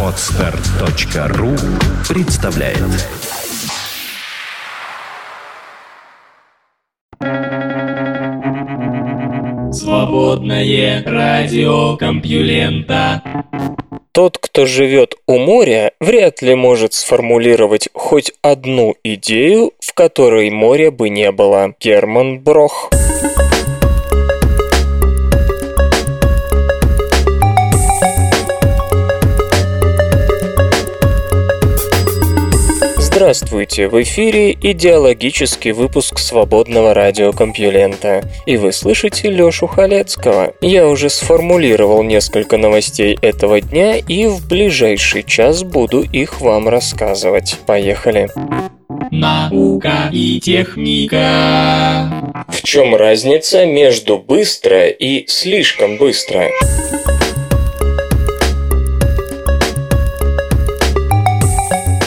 Отстар.ру представляет Свободное радио Компьюлента Тот, кто живет у моря, вряд ли может сформулировать хоть одну идею, в которой моря бы не было. Герман Брох. Здравствуйте, в эфире идеологический выпуск свободного радиокомпьюлента. И вы слышите Лёшу Халецкого. Я уже сформулировал несколько новостей этого дня и в ближайший час буду их вам рассказывать. Поехали. Наука и техника. В чем разница между быстро и слишком быстро?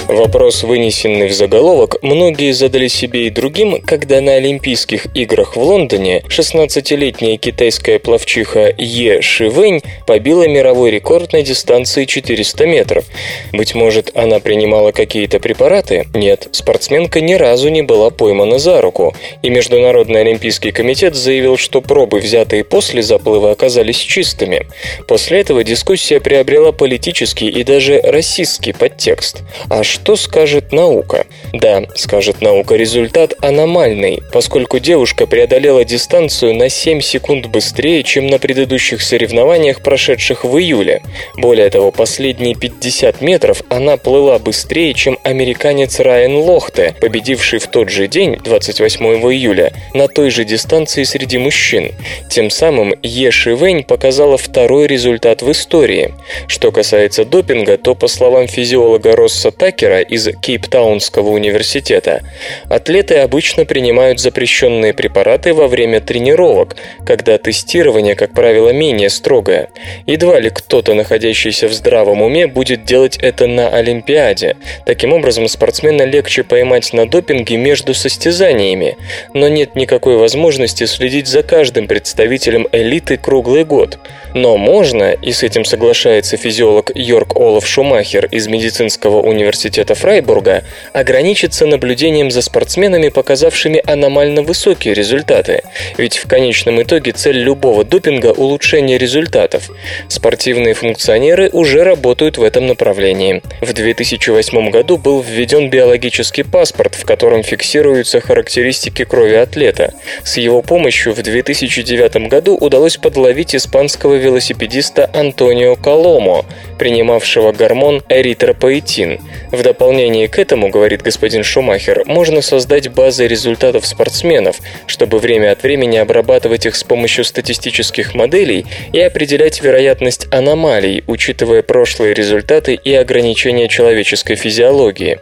Вопрос, вынесенный в заголовок, многие задали себе и другим, когда на Олимпийских играх в Лондоне 16-летняя китайская пловчиха Е Шивэнь побила мировой рекорд на дистанции 400 метров. Быть может, она принимала какие-то препараты? Нет, спортсменка ни разу не была поймана за руку. И Международный Олимпийский комитет заявил, что пробы, взятые после заплыва, оказались чистыми. После этого дискуссия приобрела политический и даже расистский подтекст. А что что скажет наука? Да, скажет наука, результат аномальный, поскольку девушка преодолела дистанцию на 7 секунд быстрее, чем на предыдущих соревнованиях, прошедших в июле. Более того, последние 50 метров она плыла быстрее, чем американец Райан Лохте, победивший в тот же день, 28 июля, на той же дистанции среди мужчин. Тем самым Е Шивэнь показала второй результат в истории. Что касается допинга, то, по словам физиолога Росса Такера, из Кейптаунского университета, атлеты обычно принимают запрещенные препараты во время тренировок, когда тестирование, как правило, менее строгое. Едва ли кто-то, находящийся в здравом уме, будет делать это на Олимпиаде. Таким образом, спортсмена легче поймать на допинге между состязаниями, но нет никакой возможности следить за каждым представителем элиты круглый год. Но можно, и с этим соглашается физиолог Йорк Олаф Шумахер из медицинского университета Фрайбурга ограничиться наблюдением за спортсменами, показавшими аномально высокие результаты. Ведь в конечном итоге цель любого допинга – улучшение результатов. Спортивные функционеры уже работают в этом направлении. В 2008 году был введен биологический паспорт, в котором фиксируются характеристики крови атлета. С его помощью в 2009 году удалось подловить испанского велосипедиста Антонио Коломо, принимавшего гормон эритропоэтин. В дополнение к этому, говорит господин Шумахер, можно создать базы результатов спортсменов, чтобы время от времени обрабатывать их с помощью статистических моделей и определять вероятность аномалий, учитывая прошлые результаты и ограничения человеческой физиологии.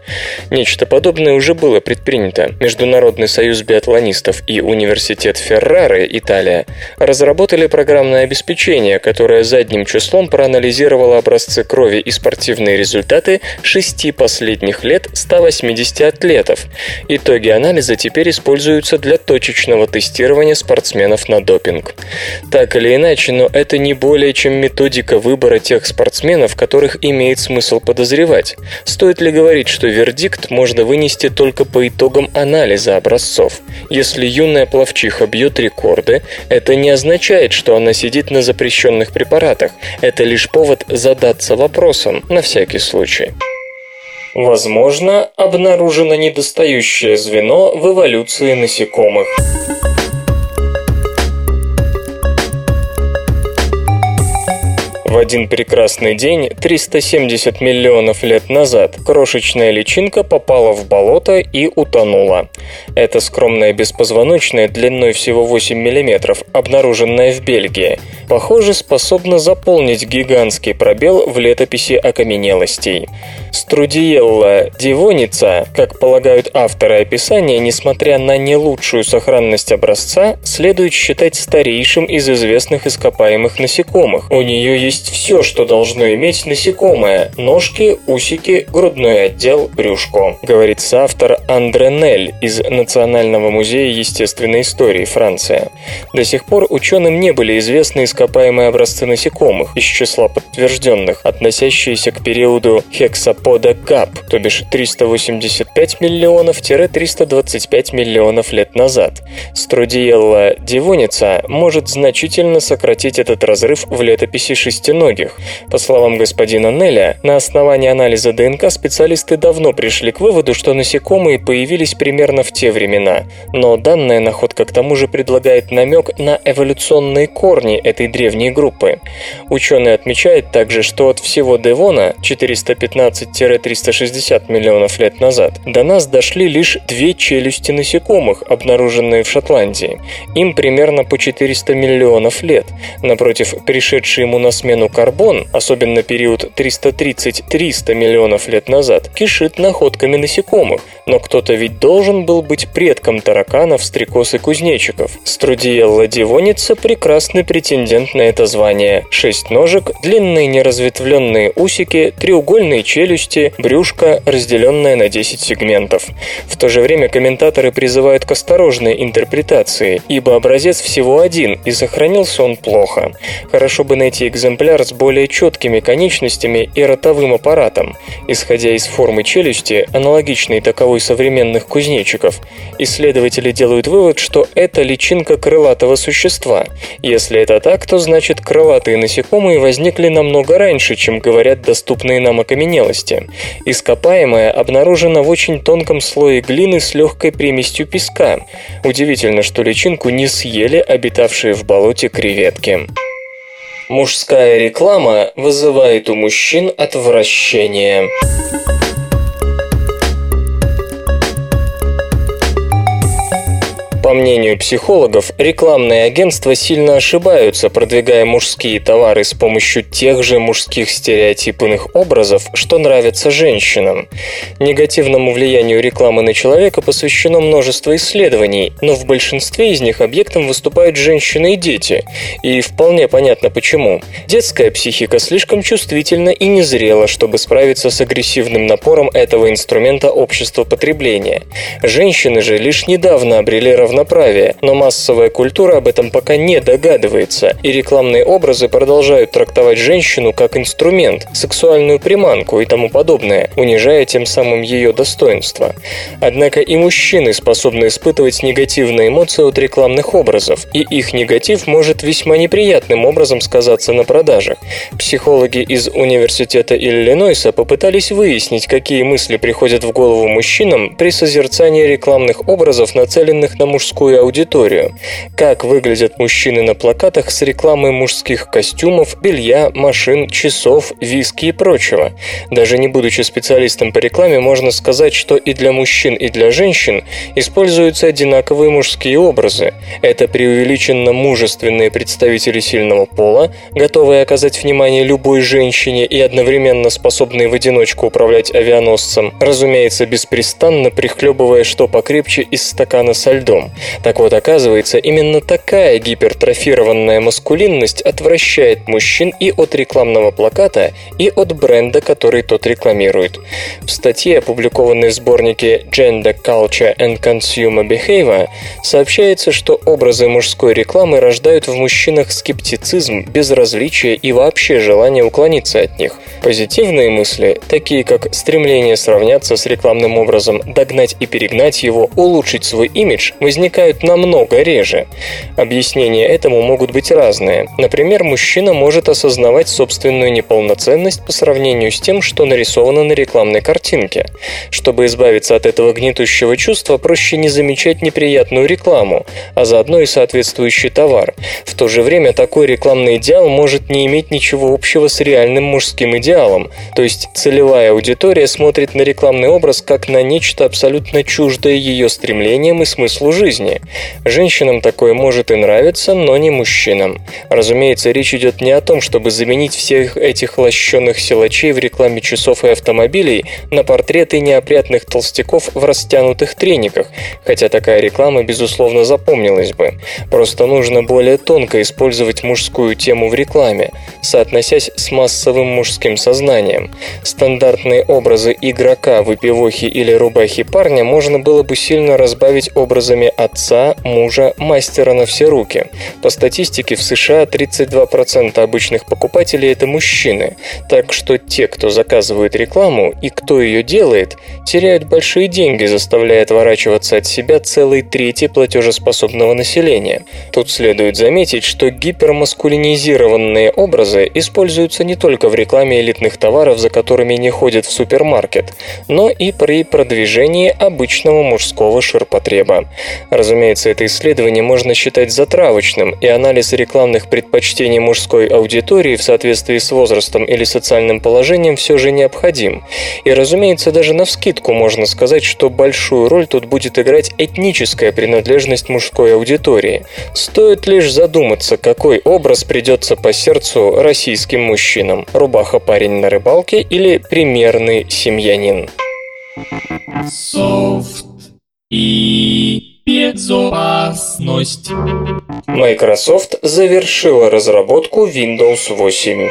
Нечто подобное уже было предпринято. Международный союз биатлонистов и университет Феррары, Италия, разработали программное обеспечение, которое задним числом проанализировало образцы крови и спортивные результаты шести последних лет 180 атлетов. Итоги анализа теперь используются для точечного тестирования спортсменов на допинг. Так или иначе, но это не более чем методика выбора тех спортсменов, которых имеет смысл подозревать. Стоит ли говорить, что вердикт можно вынести только по итогам анализа образцов? Если юная пловчиха бьет рекорды, это не означает, что она сидит на запрещенных препаратах. Это лишь повод задаться вопросом, на всякий случай. Возможно, обнаружено недостающее звено в эволюции насекомых. В один прекрасный день, 370 миллионов лет назад, крошечная личинка попала в болото и утонула. Эта скромная беспозвоночная длиной всего 8 мм, обнаруженная в Бельгии, похоже, способна заполнить гигантский пробел в летописи окаменелостей. Струдиелла дивоница, как полагают авторы описания, несмотря на не лучшую сохранность образца, следует считать старейшим из известных ископаемых насекомых. У нее есть все, что должно иметь насекомое – ножки, усики, грудной отдел, брюшко, говорится автор Андре Нель из Национального музея естественной истории Франция. До сих пор ученым не были известны ископаемые образцы насекомых из числа подтвержденных, относящиеся к периоду хексапода ГАП, то бишь 385 миллионов-325 миллионов лет назад. Струдиелла дивоница может значительно сократить этот разрыв в летописи шестиногих. По словам господина Неля, на основании анализа ДНК специалисты давно пришли к выводу, что насекомые появились примерно в те времена, но данная находка к тому же предлагает намек на эволюционные корни этой древней группы. Ученые отмечают также, что от всего Девона 415-360 миллионов лет назад до нас дошли лишь две челюсти насекомых, обнаруженные в Шотландии. Им примерно по 400 миллионов лет. Напротив, пришедший ему на смену карбон, особенно период 330-300 миллионов лет назад, кишит находками насекомых. Но кто-то ведь должен был быть предком тараканов, стрекоз и кузнечиков. Струдиелла дивоница – прекрасный претендент на это звание. Шесть ножек, длинные неразветвленные усики, треугольные челюсти, брюшко, разделенное на 10 сегментов. В то же время комментаторы призывают к осторожной интерпретации, ибо образец всего один, и сохранился он плохо. Хорошо бы найти экземпляр с более четкими конечностями и ротовым аппаратом. Исходя из формы челюсти, аналогичной таковой современных кузнечиков, исследователи делают вывод, что это личинка крылатого существа. Если это так, то значит крылатые насекомые возникли намного раньше, чем говорят доступные нам окаменелости. Ископаемое обнаружено в очень тонком слое глины с легкой примесью песка. Удивительно, что личинку не съели обитавшие в болоте креветки. Мужская реклама вызывает у мужчин отвращение. Мнению психологов, рекламные агентства сильно ошибаются, продвигая мужские товары с помощью тех же мужских стереотипных образов, что нравятся женщинам. Негативному влиянию рекламы на человека посвящено множество исследований, но в большинстве из них объектом выступают женщины и дети. И вполне понятно почему. Детская психика слишком чувствительна и незрела, чтобы справиться с агрессивным напором этого инструмента общества потребления. Женщины же лишь недавно обрели равноправие равноправия, но массовая культура об этом пока не догадывается, и рекламные образы продолжают трактовать женщину как инструмент, сексуальную приманку и тому подобное, унижая тем самым ее достоинство. Однако и мужчины способны испытывать негативные эмоции от рекламных образов, и их негатив может весьма неприятным образом сказаться на продажах. Психологи из Университета Иллинойса попытались выяснить, какие мысли приходят в голову мужчинам при созерцании рекламных образов, нацеленных на мужскую мужскую аудиторию. Как выглядят мужчины на плакатах с рекламой мужских костюмов, белья, машин, часов, виски и прочего. Даже не будучи специалистом по рекламе, можно сказать, что и для мужчин, и для женщин используются одинаковые мужские образы. Это преувеличенно мужественные представители сильного пола, готовые оказать внимание любой женщине и одновременно способные в одиночку управлять авианосцем, разумеется, беспрестанно прихлебывая что покрепче из стакана со льдом. Так вот, оказывается, именно такая гипертрофированная маскулинность отвращает мужчин и от рекламного плаката, и от бренда, который тот рекламирует. В статье, опубликованной в сборнике Gender Culture and Consumer Behavior, сообщается, что образы мужской рекламы рождают в мужчинах скептицизм, безразличие и вообще желание уклониться от них. Позитивные мысли, такие как стремление сравняться с рекламным образом, догнать и перегнать его, улучшить свой имидж, возникают возникают намного реже. Объяснения этому могут быть разные. Например, мужчина может осознавать собственную неполноценность по сравнению с тем, что нарисовано на рекламной картинке. Чтобы избавиться от этого гнетущего чувства, проще не замечать неприятную рекламу, а заодно и соответствующий товар. В то же время такой рекламный идеал может не иметь ничего общего с реальным мужским идеалом, то есть целевая аудитория смотрит на рекламный образ как на нечто абсолютно чуждое ее стремлениям и смыслу жизни жизни. Женщинам такое может и нравиться, но не мужчинам. Разумеется, речь идет не о том, чтобы заменить всех этих лощеных силачей в рекламе часов и автомобилей на портреты неопрятных толстяков в растянутых трениках, хотя такая реклама, безусловно, запомнилась бы. Просто нужно более тонко использовать мужскую тему в рекламе, соотносясь с массовым мужским сознанием. Стандартные образы игрока, выпивохи или рубахи парня можно было бы сильно разбавить образами отца, мужа, мастера на все руки. По статистике в США 32% обычных покупателей это мужчины, так что те, кто заказывает рекламу и кто ее делает, теряют большие деньги, заставляя отворачиваться от себя целой трети платежеспособного населения. Тут следует заметить, что гипермаскулинизированные образы используются не только в рекламе элитных товаров, за которыми не ходят в супермаркет, но и при продвижении обычного мужского ширпотреба. Разумеется, это исследование можно считать затравочным, и анализ рекламных предпочтений мужской аудитории в соответствии с возрастом или социальным положением все же необходим. И, разумеется, даже на вскидку можно сказать, что большую роль тут будет играть этническая принадлежность мужской аудитории. Стоит лишь задуматься, какой образ придется по сердцу российским мужчинам – рубаха-парень на рыбалке или примерный семьянин. Софт и безопасность. Microsoft завершила разработку Windows 8.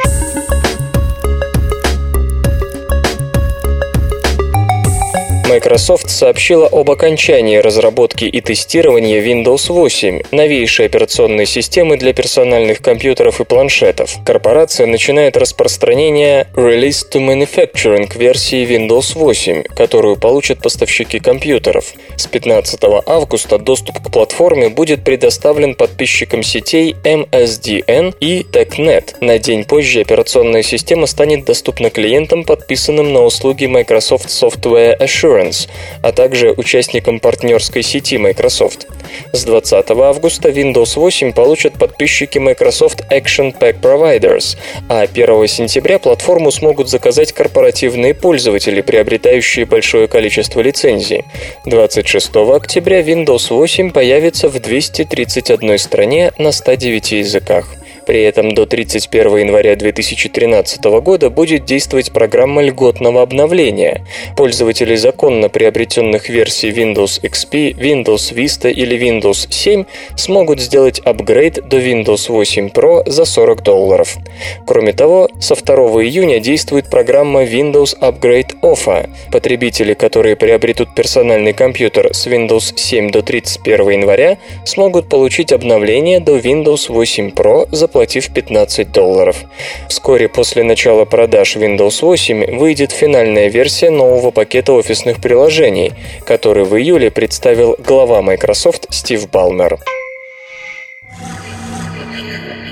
Microsoft сообщила об окончании разработки и тестирования Windows 8, новейшей операционной системы для персональных компьютеров и планшетов. Корпорация начинает распространение Release to Manufacturing версии Windows 8, которую получат поставщики компьютеров. С 15 августа доступ к платформе будет предоставлен подписчикам сетей MSDN и TechNet. На день позже операционная система станет доступна клиентам, подписанным на услуги Microsoft Software Assurance Assurance, а также участникам партнерской сети Microsoft. С 20 августа Windows 8 получат подписчики Microsoft Action Pack Providers, а 1 сентября платформу смогут заказать корпоративные пользователи, приобретающие большое количество лицензий. 26 октября Windows 8 появится в 231 стране на 109 языках. При этом до 31 января 2013 года будет действовать программа льготного обновления. Пользователи законно приобретенных версий Windows XP, Windows Vista или Windows 7 смогут сделать апгрейд до Windows 8 Pro за 40 долларов. Кроме того, со 2 июня действует программа Windows Upgrade Offer. Потребители, которые приобретут персональный компьютер с Windows 7 до 31 января, смогут получить обновление до Windows 8 Pro за заплатив 15 долларов. Вскоре после начала продаж Windows 8 выйдет финальная версия нового пакета офисных приложений, который в июле представил глава Microsoft Стив Балмер.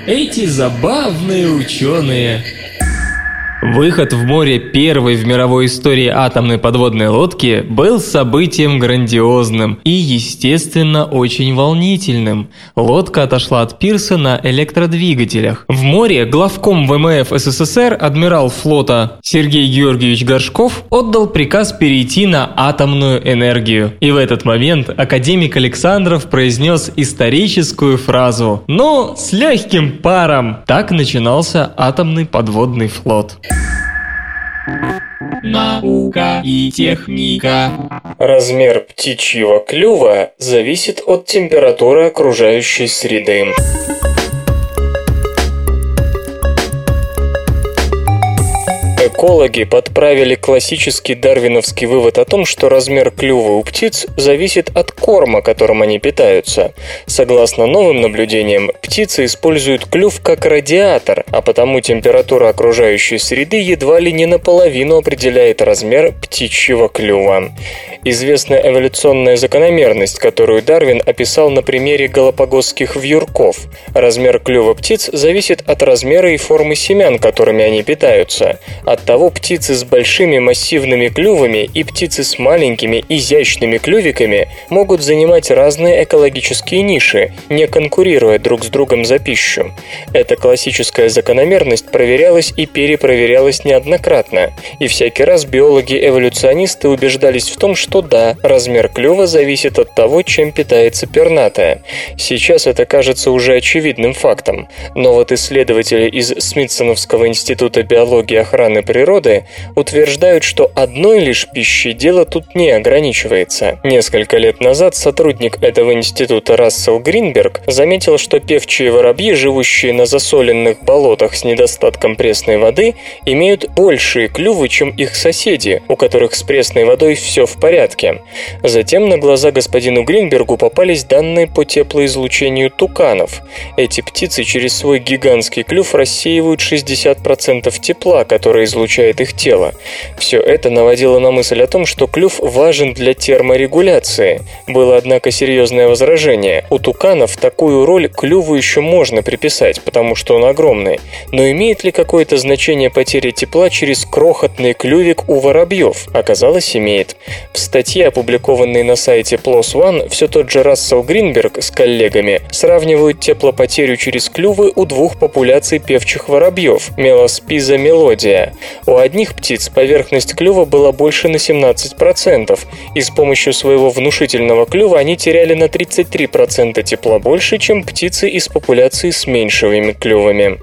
Эти забавные ученые Выход в море первой в мировой истории атомной подводной лодки был событием грандиозным и, естественно, очень волнительным. Лодка отошла от пирса на электродвигателях. В море главком ВМФ СССР адмирал флота Сергей Георгиевич Горшков отдал приказ перейти на атомную энергию. И в этот момент академик Александров произнес историческую фразу «Ну, с легким паром!» Так начинался атомный подводный флот. Наука и техника. Размер птичьего клюва зависит от температуры окружающей среды. Экологи подправили классический дарвиновский вывод о том, что размер клюва у птиц зависит от корма, которым они питаются. Согласно новым наблюдениям, птицы используют клюв как радиатор, а потому температура окружающей среды едва ли не наполовину определяет размер птичьего клюва. Известна эволюционная закономерность, которую Дарвин описал на примере галапагосских вьюрков. Размер клюва птиц зависит от размера и формы семян, которыми они питаются. От того, птицы с большими массивными клювами и птицы с маленькими изящными клювиками могут занимать разные экологические ниши, не конкурируя друг с другом за пищу. Эта классическая закономерность проверялась и перепроверялась неоднократно, и всякий раз биологи-эволюционисты убеждались в том, что да, размер клюва зависит от того, чем питается пернатая. Сейчас это кажется уже очевидным фактом, но вот исследователи из Смитсоновского института биологии охраны природы утверждают, что одной лишь пищей дело тут не ограничивается. Несколько лет назад сотрудник этого института Рассел Гринберг заметил, что певчие воробьи, живущие на засоленных болотах с недостатком пресной воды, имеют большие клювы, чем их соседи, у которых с пресной водой все в порядке. Затем на глаза господину Гринбергу попались данные по теплоизлучению туканов. Эти птицы через свой гигантский клюв рассеивают 60% тепла, которое излучает их тело. Все это наводило на мысль о том, что клюв важен для терморегуляции. Было, однако, серьезное возражение. У туканов такую роль клюву еще можно приписать, потому что он огромный. Но имеет ли какое-то значение потери тепла через крохотный клювик у воробьев? Оказалось, имеет. В статье, опубликованной на сайте PLOS ONE, все тот же Рассел Гринберг с коллегами сравнивают теплопотерю через клювы у двух популяций певчих воробьев – мелоспиза мелодия. У одних птиц поверхность клюва была больше на 17%, и с помощью своего внушительного клюва они теряли на 33% тепла больше, чем птицы из популяции с меньшими клювами.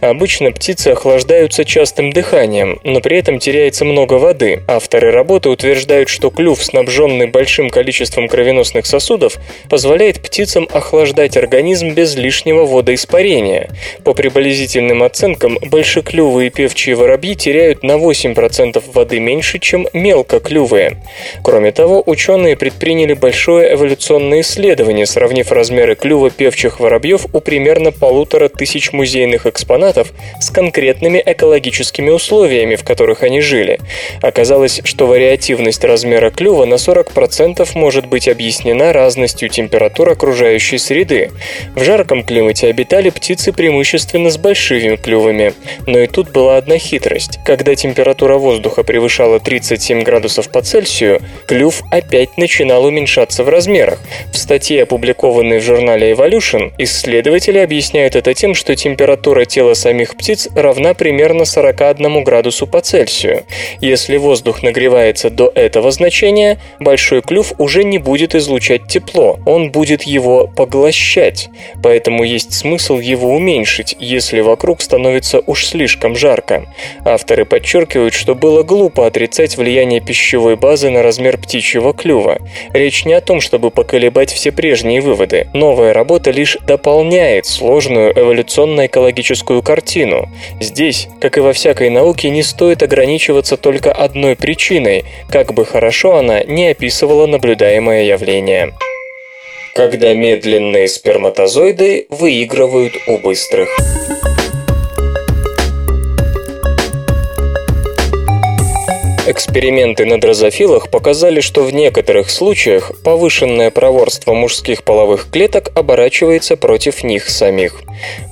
Обычно птицы охлаждаются частым дыханием, но при этом теряется много воды. Авторы работы утверждают, что клюв, снабженный большим количеством кровеносных сосудов, позволяет птицам охлаждать организм без лишнего водоиспарения. По приблизительным оценкам, большеклювые певчие воробьи теряют на 8% воды меньше, чем мелкоклювые. Кроме того, ученые предприняли большое эволюционное исследование, сравнив размеры клюва певчих воробьев у примерно полутора тысяч музейных экспонатов с конкретными экологическими условиями, в которых они жили. Оказалось, что вариативность размера клюва на 40% может быть объяснена разностью температур окружающей среды. В жарком климате обитали птицы преимущественно с большими клювами. Но и тут была одна хитрость. Когда температура воздуха превышала 37 градусов по Цельсию, клюв опять начинал уменьшаться в размерах. В статье, опубликованной в журнале Evolution, исследователи объясняют это тем, что температура тела самих птиц равна примерно 41 градусу по Цельсию. Если воздух нагревается до этого значения, большой клюв уже не будет излучать тепло, он будет его поглощать. Поэтому есть смысл его уменьшить, если вокруг становится уж слишком жарко. Авторы подчеркивают, что было глупо отрицать влияние пищевой базы на размер птичьего клюва. Речь не о том, чтобы поколебать все прежние выводы. Новая работа лишь дополняет сложную эволюционно-экологическую картину. Здесь, как и во всякой науке, не стоит ограничиваться только одной причиной, как бы хорошо она не описывала наблюдаемое явление. Когда медленные сперматозоиды выигрывают у быстрых. Эксперименты на дрозофилах показали, что в некоторых случаях повышенное проворство мужских половых клеток оборачивается против них самих.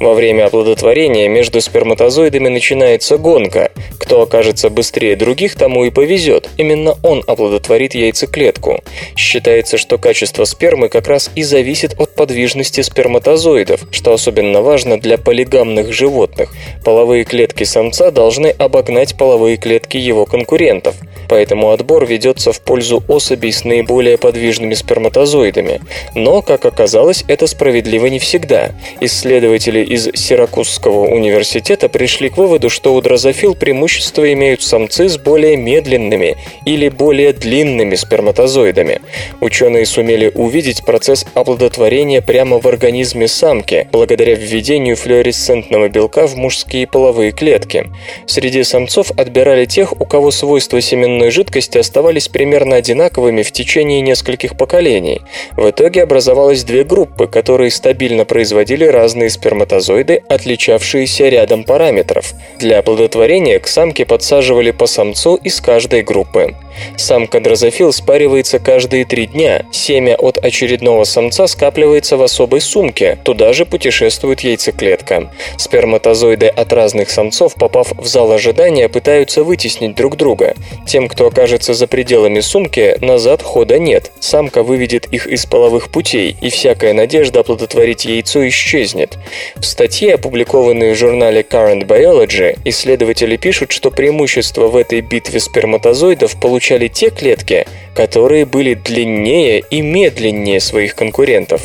Во время оплодотворения между сперматозоидами начинается гонка. Кто окажется быстрее других, тому и повезет. Именно он оплодотворит яйцеклетку. Считается, что качество спермы как раз и зависит от подвижности сперматозоидов, что особенно важно для полигамных животных. Половые клетки самца должны обогнать половые клетки его конкурентов поэтому отбор ведется в пользу особей с наиболее подвижными сперматозоидами. Но, как оказалось, это справедливо не всегда. Исследователи из Сиракузского университета пришли к выводу, что у дрозофил преимущество имеют самцы с более медленными или более длинными сперматозоидами. Ученые сумели увидеть процесс оплодотворения прямо в организме самки, благодаря введению флуоресцентного белка в мужские половые клетки. Среди самцов отбирали тех, у кого свойства количество семенной жидкости оставались примерно одинаковыми в течение нескольких поколений. В итоге образовалось две группы, которые стабильно производили разные сперматозоиды, отличавшиеся рядом параметров. Для оплодотворения к самке подсаживали по самцу из каждой группы. Самка дрозофил спаривается каждые три дня. Семя от очередного самца скапливается в особой сумке. Туда же путешествует яйцеклетка. Сперматозоиды от разных самцов, попав в зал ожидания, пытаются вытеснить друг друга. Тем, кто окажется за пределами сумки, назад хода нет. Самка выведет их из половых путей, и всякая надежда оплодотворить яйцо исчезнет. В статье, опубликованной в журнале Current Biology, исследователи пишут, что преимущество в этой битве сперматозоидов получали те клетки, которые были длиннее и медленнее своих конкурентов.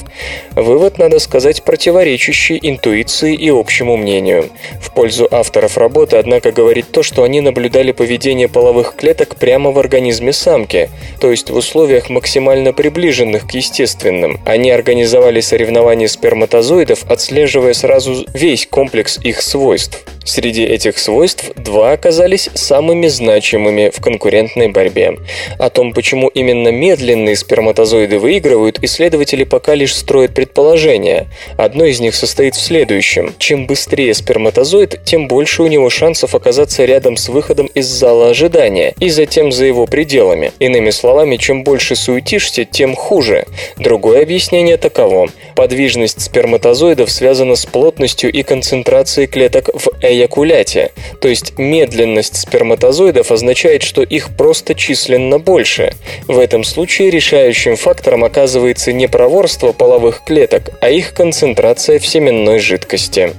Вывод, надо сказать, противоречащий интуиции и общему мнению. В пользу авторов работы, однако, говорит то, что они наблюдали поведение половых клеток прямо в организме самки, то есть в условиях максимально приближенных к естественным. Они организовали соревнования сперматозоидов, отслеживая сразу весь комплекс их свойств. Среди этих свойств два оказались самыми значимыми в конкурентной борьбе. О том, почему именно медленные сперматозоиды выигрывают, исследователи пока лишь строят предположения. Одно из них состоит в следующем. Чем быстрее сперматозоид, тем больше у него шансов оказаться рядом с выходом из зала ожидания и затем за его пределами. Иными словами, чем больше суетишься, тем хуже. Другое объяснение таково. Подвижность сперматозоидов связана с плотностью и концентрацией клеток в эякуляте, то есть медленность сперматозоидов означает, что их просто численно больше. В этом случае решающим фактором оказывается не проворство половых клеток, а их концентрация в семенной жидкости.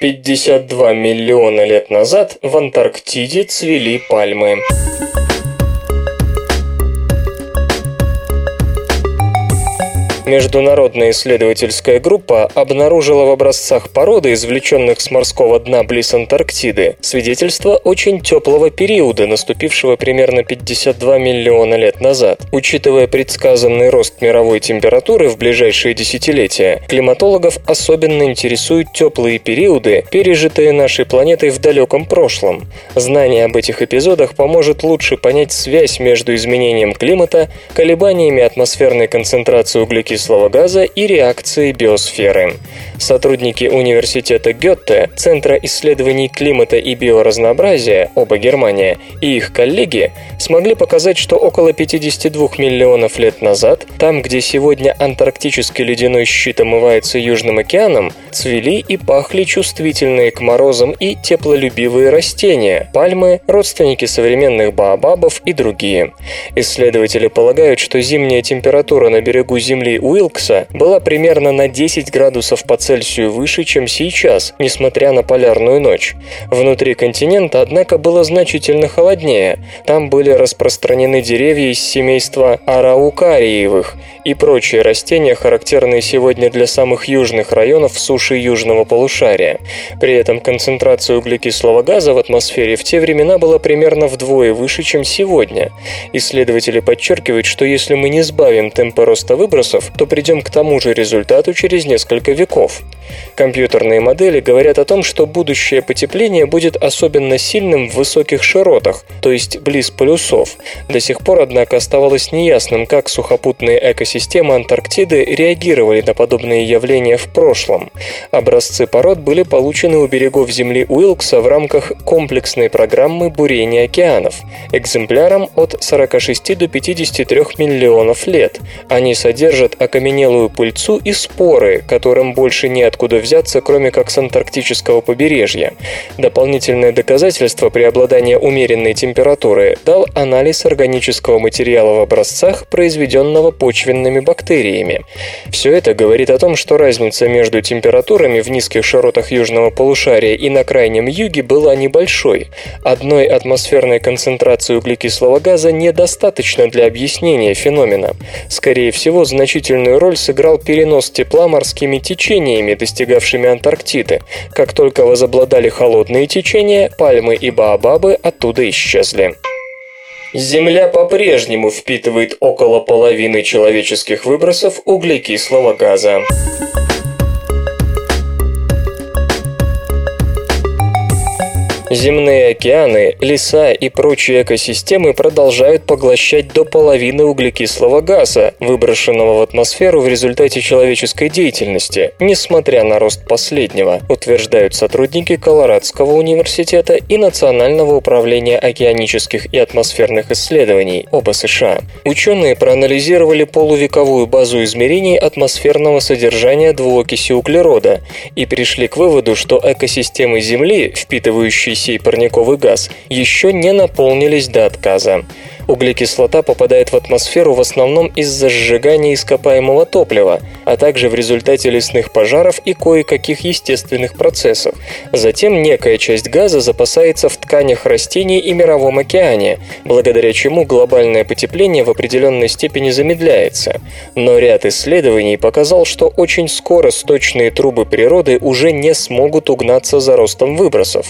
52 миллиона лет назад в Антарктиде цвели пальмы. Международная исследовательская группа обнаружила в образцах породы, извлеченных с морского дна близ Антарктиды, свидетельство очень теплого периода, наступившего примерно 52 миллиона лет назад. Учитывая предсказанный рост мировой температуры в ближайшие десятилетия, климатологов особенно интересуют теплые периоды, пережитые нашей планетой в далеком прошлом. Знание об этих эпизодах поможет лучше понять связь между изменением климата, колебаниями атмосферной концентрации углекислого углекислого газа и реакции биосферы. Сотрудники университета Гетте, Центра исследований климата и биоразнообразия, оба Германия, и их коллеги смогли показать, что около 52 миллионов лет назад, там, где сегодня антарктический ледяной щит омывается Южным океаном, цвели и пахли чувствительные к морозам и теплолюбивые растения, пальмы, родственники современных баобабов и другие. Исследователи полагают, что зимняя температура на берегу Земли Уилкса была примерно на 10 градусов по Цельсию выше, чем сейчас, несмотря на полярную ночь. Внутри континента, однако, было значительно холоднее. Там были распространены деревья из семейства араукариевых и прочие растения, характерные сегодня для самых южных районов суши южного полушария. При этом концентрация углекислого газа в атмосфере в те времена была примерно вдвое выше, чем сегодня. Исследователи подчеркивают, что если мы не сбавим темпы роста выбросов, то придем к тому же результату через несколько веков. Компьютерные модели говорят о том, что будущее потепление будет особенно сильным в высоких широтах, то есть близ полюсов. До сих пор, однако, оставалось неясным, как сухопутные экосистемы Антарктиды реагировали на подобные явления в прошлом. Образцы пород были получены у берегов земли Уилкса в рамках комплексной программы бурения океанов, экземплярам от 46 до 53 миллионов лет. Они содержат окаменелую пыльцу и споры, которым больше неоткуда взяться, кроме как с антарктического побережья. Дополнительное доказательство преобладания умеренной температуры дал анализ органического материала в образцах, произведенного почвенными бактериями. Все это говорит о том, что разница между температурами в низких широтах южного полушария и на крайнем юге была небольшой. Одной атмосферной концентрации углекислого газа недостаточно для объяснения феномена. Скорее всего, значительную роль сыграл перенос тепла морскими течениями, достигавшими Антарктиды. Как только возобладали холодные течения, пальмы и баобабы оттуда исчезли. Земля по-прежнему впитывает около половины человеческих выбросов углекислого газа. Земные океаны, леса и прочие экосистемы продолжают поглощать до половины углекислого газа, выброшенного в атмосферу в результате человеческой деятельности, несмотря на рост последнего, утверждают сотрудники Колорадского университета и Национального управления океанических и атмосферных исследований, оба США. Ученые проанализировали полувековую базу измерений атмосферного содержания двуокиси углерода и пришли к выводу, что экосистемы Земли, впитывающие сей парниковый газ, еще не наполнились до отказа. Углекислота попадает в атмосферу в основном из-за сжигания ископаемого топлива, а также в результате лесных пожаров и кое-каких естественных процессов. Затем некая часть газа запасается в тканях растений и мировом океане, благодаря чему глобальное потепление в определенной степени замедляется. Но ряд исследований показал, что очень скоро сточные трубы природы уже не смогут угнаться за ростом выбросов.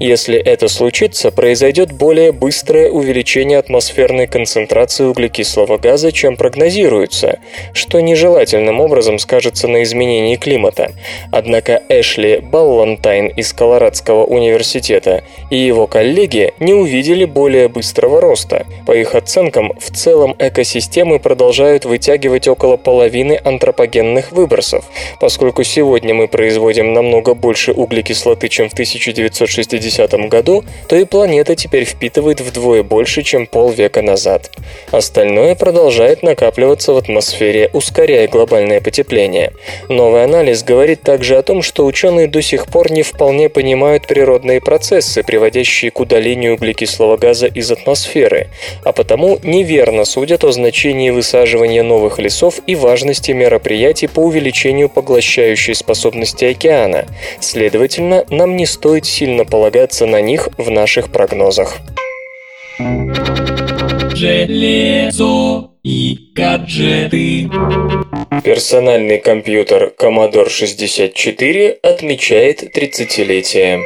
Если это случится, произойдет более быстрое увеличение атмосферы атмосферной концентрации углекислого газа, чем прогнозируется, что нежелательным образом скажется на изменении климата. Однако Эшли Баллантайн из Колорадского университета и его коллеги не увидели более быстрого роста. По их оценкам, в целом экосистемы продолжают вытягивать около половины антропогенных выбросов. Поскольку сегодня мы производим намного больше углекислоты, чем в 1960 году, то и планета теперь впитывает вдвое больше, чем полвека века назад. Остальное продолжает накапливаться в атмосфере, ускоряя глобальное потепление. Новый анализ говорит также о том, что ученые до сих пор не вполне понимают природные процессы, приводящие к удалению углекислого газа из атмосферы, а потому неверно судят о значении высаживания новых лесов и важности мероприятий по увеличению поглощающей способности океана. Следовательно, нам не стоит сильно полагаться на них в наших прогнозах железо и гаджеты. Персональный компьютер Commodore 64 отмечает 30-летие.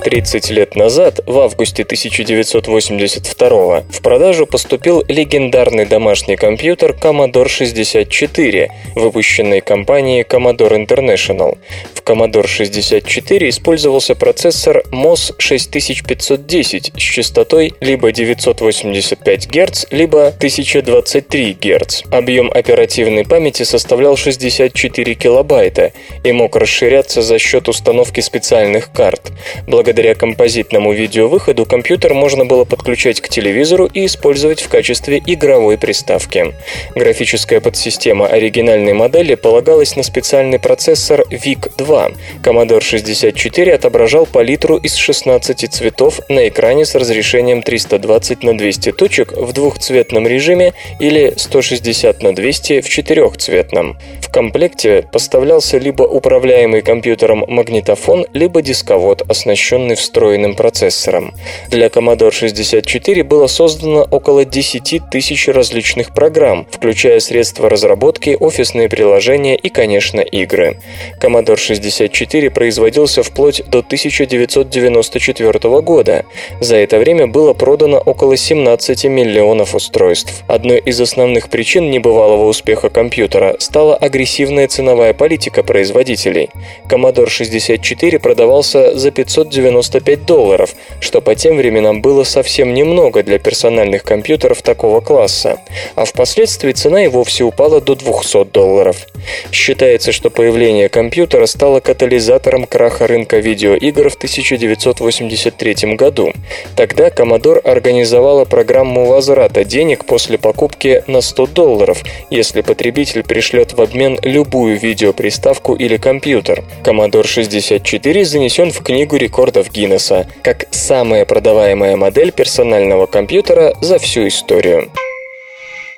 30 лет назад, в августе 1982 в продажу поступил легендарный домашний компьютер Commodore 64, выпущенный компанией Commodore International. В Commodore 64 использовался процессор MOS 6510 с частотой либо 985 Гц, либо 1023 Гц. Объем оперативной памяти составлял 64 килобайта и мог расширяться за счет установки специальных карт. Благодаря Благодаря композитному видеовыходу компьютер можно было подключать к телевизору и использовать в качестве игровой приставки. Графическая подсистема оригинальной модели полагалась на специальный процессор VIC-2. Commodore 64 отображал палитру из 16 цветов на экране с разрешением 320 на 200 точек в двухцветном режиме или 160 на 200 в четырехцветном. В комплекте поставлялся либо управляемый компьютером магнитофон, либо дисковод, оснащенный оснащенный встроенным процессором. Для Commodore 64 было создано около 10 тысяч различных программ, включая средства разработки, офисные приложения и, конечно, игры. Commodore 64 производился вплоть до 1994 года. За это время было продано около 17 миллионов устройств. Одной из основных причин небывалого успеха компьютера стала агрессивная ценовая политика производителей. Commodore 64 продавался за 590 95 долларов, что по тем временам было совсем немного для персональных компьютеров такого класса, а впоследствии цена и вовсе упала до 200 долларов. Считается, что появление компьютера стало катализатором краха рынка видеоигр в 1983 году. Тогда Commodore организовала программу возврата денег после покупки на 100 долларов, если потребитель пришлет в обмен любую видеоприставку или компьютер. Commodore 64 занесен в Книгу рекордов Гиннесса как самая продаваемая модель персонального компьютера за всю историю.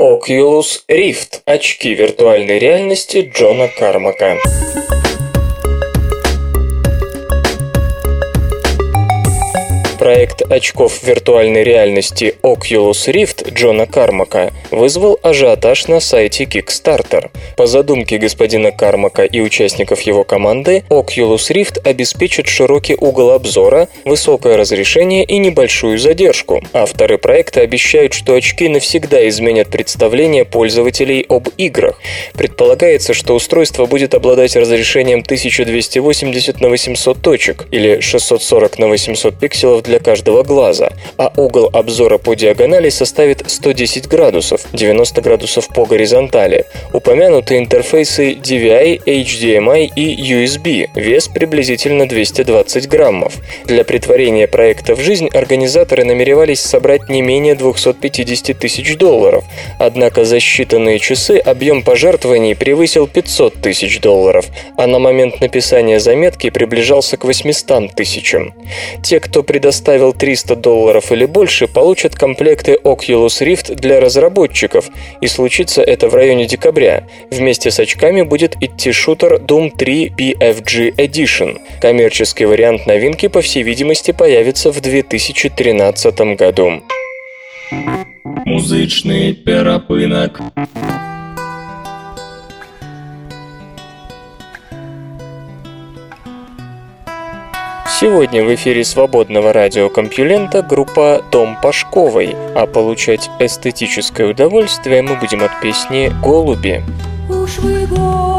Oculus Rift – очки виртуальной реальности Джона Кармака. Проект очков виртуальной реальности Oculus Rift Джона Кармака вызвал ажиотаж на сайте Kickstarter. По задумке господина Кармака и участников его команды, Oculus Rift обеспечит широкий угол обзора, высокое разрешение и небольшую задержку. Авторы проекта обещают, что очки навсегда изменят представление пользователей об играх. Предполагается, что устройство будет обладать разрешением 1280 на 800 точек или 640 на 800 пикселов для каждого глаза, а угол обзора по диагонали составит 110 градусов, 90 градусов по горизонтали. Упомянуты интерфейсы DVI, HDMI и USB, вес приблизительно 220 граммов. Для притворения проекта в жизнь организаторы намеревались собрать не менее 250 тысяч долларов, однако за считанные часы объем пожертвований превысил 500 тысяч долларов, а на момент написания заметки приближался к 800 тысячам. Те, кто предоставил 300 долларов или больше, получат комплекты Oculus Rift для разработчиков, и случится это в районе декабря. Вместе с очками будет идти шутер Doom 3 BFG Edition. Коммерческий вариант новинки, по всей видимости, появится в 2013 году. Музычный перапынок. Сегодня в эфире свободного радиокомпьюлента группа «Дом Пашковой», а получать эстетическое удовольствие мы будем от песни «Голуби». Уж вы голуби,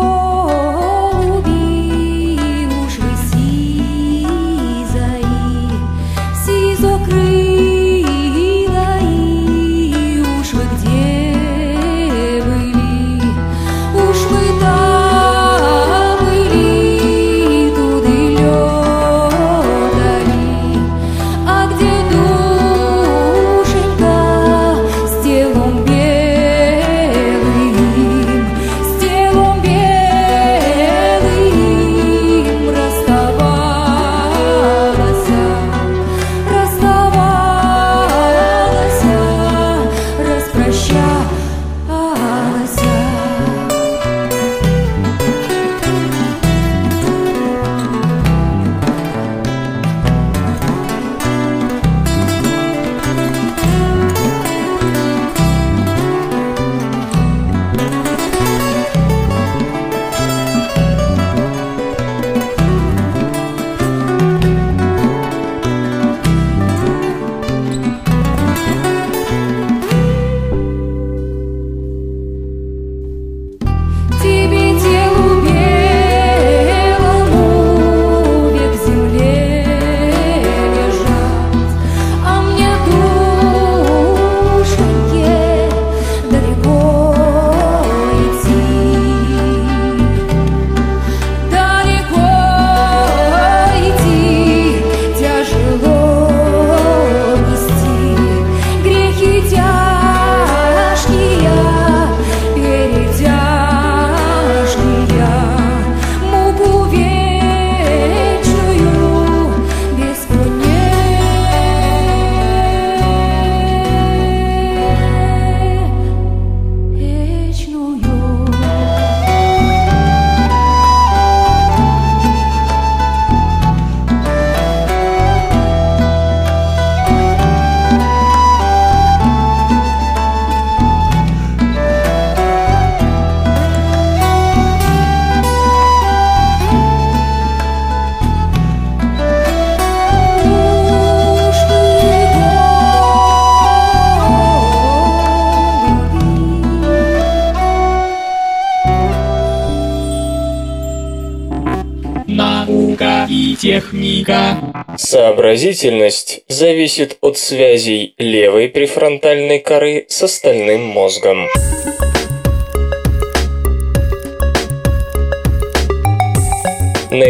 Сообразительность зависит от связей левой префронтальной коры с остальным мозгом.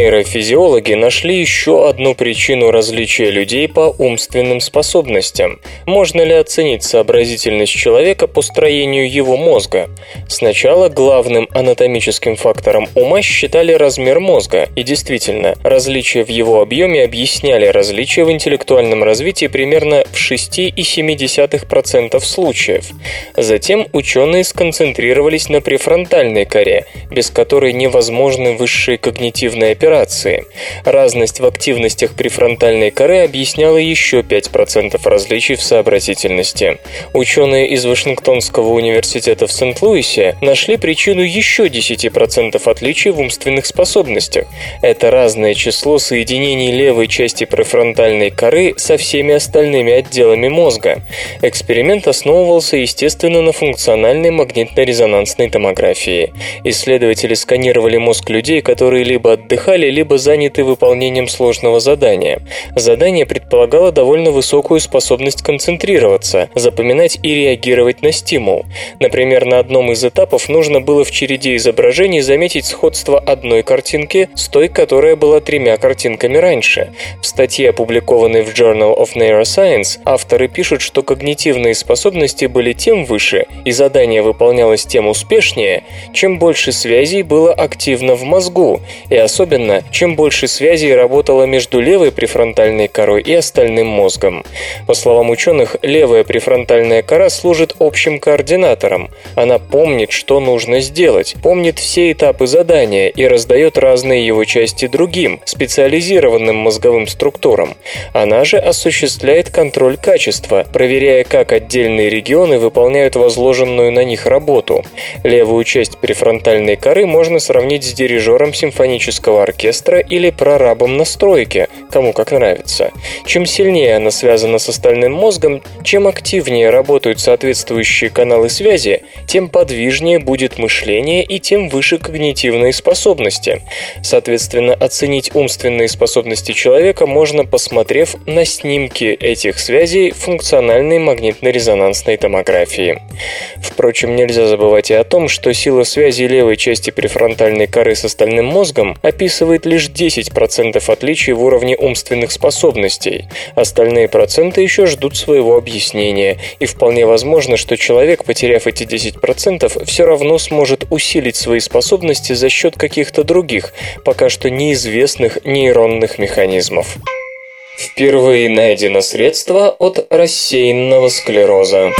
Нейрофизиологи нашли еще одну причину различия людей по умственным способностям. Можно ли оценить сообразительность человека по строению его мозга? Сначала главным анатомическим фактором ума считали размер мозга, и действительно, различия в его объеме объясняли различия в интеллектуальном развитии примерно в 6,7% случаев. Затем ученые сконцентрировались на префронтальной коре, без которой невозможны высшие когнитивные операции. Разность в активностях префронтальной коры объясняла еще 5% различий в сообразительности. Ученые из Вашингтонского университета в Сент-Луисе нашли причину еще 10% отличий в умственных способностях. Это разное число соединений левой части префронтальной коры со всеми остальными отделами мозга. Эксперимент основывался, естественно, на функциональной магнитно-резонансной томографии. Исследователи сканировали мозг людей, которые либо отдыхали, либо заняты выполнением сложного задания. Задание предполагало довольно высокую способность концентрироваться, запоминать и реагировать на стимул. Например, на одном из этапов нужно было в череде изображений заметить сходство одной картинки с той, которая была тремя картинками раньше. В статье, опубликованной в Journal of Neuroscience, авторы пишут, что когнитивные способности были тем выше и задание выполнялось тем успешнее, чем больше связей было активно в мозгу, и особенно, чем больше связей работало между левой префронтальной корой и остальным мозгом. По словам ученых, левая префронтальная кора служит общим координатором. Она помнит, что нужно сделать, помнит все этапы задания и раздает разные его части другим, специализированным мозговым структурам. Она же осуществляет контроль качества, проверяя, как отдельные регионы выполняют возложенную на них работу. Левую часть префронтальной коры можно сравнить с дирижером симфонического оркестра или прорабом на стройке, кому как нравится. Чем сильнее она связана с остальным мозгом, чем активнее работают соответствующие каналы связи, тем подвижнее будет мышление и тем выше когнитивные способности. Соответственно, оценить умственные способности человека можно, посмотрев на снимки этих связей функциональной магнитно-резонансной томографии. Впрочем, нельзя забывать и о том, что сила связи левой части префронтальной коры с остальным мозгом описывает лишь 10% отличий в уровне умственных способностей. Остальные проценты еще ждут своего объяснения, и вполне возможно, что человек, потеряв эти 10%, все равно сможет усилить свои способности за счет каких-то других, пока что неизвестных нейронных механизмов. Впервые найдено средство от рассеянного склероза.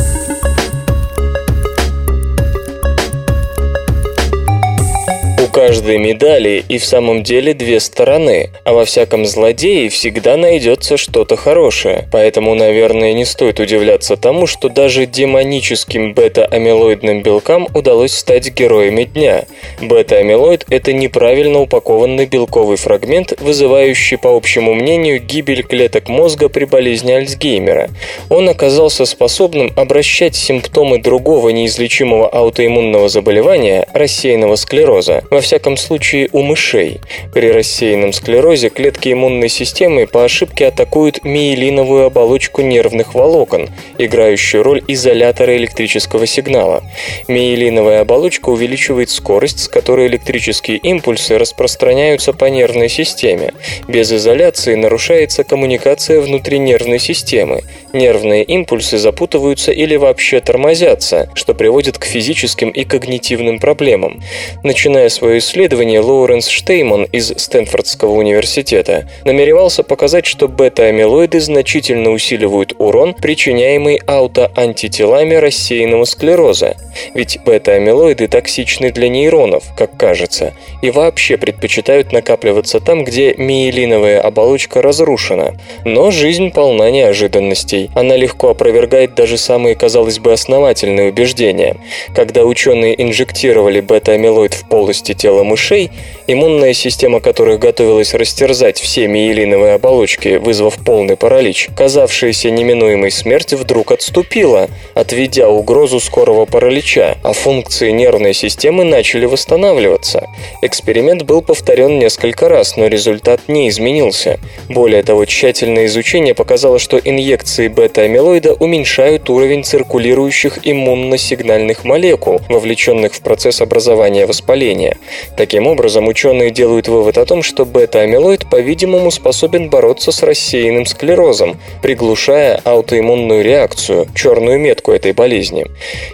Каждой медали и в самом деле две стороны, а во всяком злодее всегда найдется что-то хорошее. Поэтому, наверное, не стоит удивляться тому, что даже демоническим бета-амилоидным белкам удалось стать героями дня. Бета-амилоид – это неправильно упакованный белковый фрагмент, вызывающий, по общему мнению, гибель клеток мозга при болезни Альцгеймера. Он оказался способным обращать симптомы другого неизлечимого аутоиммунного заболевания – рассеянного склероза – во всяком случае у мышей. При рассеянном склерозе клетки иммунной системы по ошибке атакуют миелиновую оболочку нервных волокон, играющую роль изолятора электрического сигнала. Миелиновая оболочка увеличивает скорость, с которой электрические импульсы распространяются по нервной системе. Без изоляции нарушается коммуникация внутри нервной системы. Нервные импульсы запутываются или вообще тормозятся, что приводит к физическим и когнитивным проблемам. Начиная свое исследование Лоуренс Штейман из Стэнфордского университета намеревался показать, что бета-амилоиды значительно усиливают урон, причиняемый аутоантителами рассеянного склероза. Ведь бета-амилоиды токсичны для нейронов, как кажется, и вообще предпочитают накапливаться там, где миелиновая оболочка разрушена. Но жизнь полна неожиданностей. Она легко опровергает даже самые, казалось бы, основательные убеждения. Когда ученые инжектировали бета-амилоид в полости тела мышей, иммунная система которых готовилась растерзать все миелиновые оболочки, вызвав полный паралич, казавшаяся неминуемой смерти вдруг отступила, отведя угрозу скорого паралича, а функции нервной системы начали восстанавливаться. Эксперимент был повторен несколько раз, но результат не изменился. Более того, тщательное изучение показало, что инъекции бета-амилоида уменьшают уровень циркулирующих иммунно-сигнальных молекул, вовлеченных в процесс образования воспаления. Таким образом, ученые делают вывод о том, что бета-амилоид, по-видимому, способен бороться с рассеянным склерозом, приглушая аутоиммунную реакцию, черную метку этой болезни.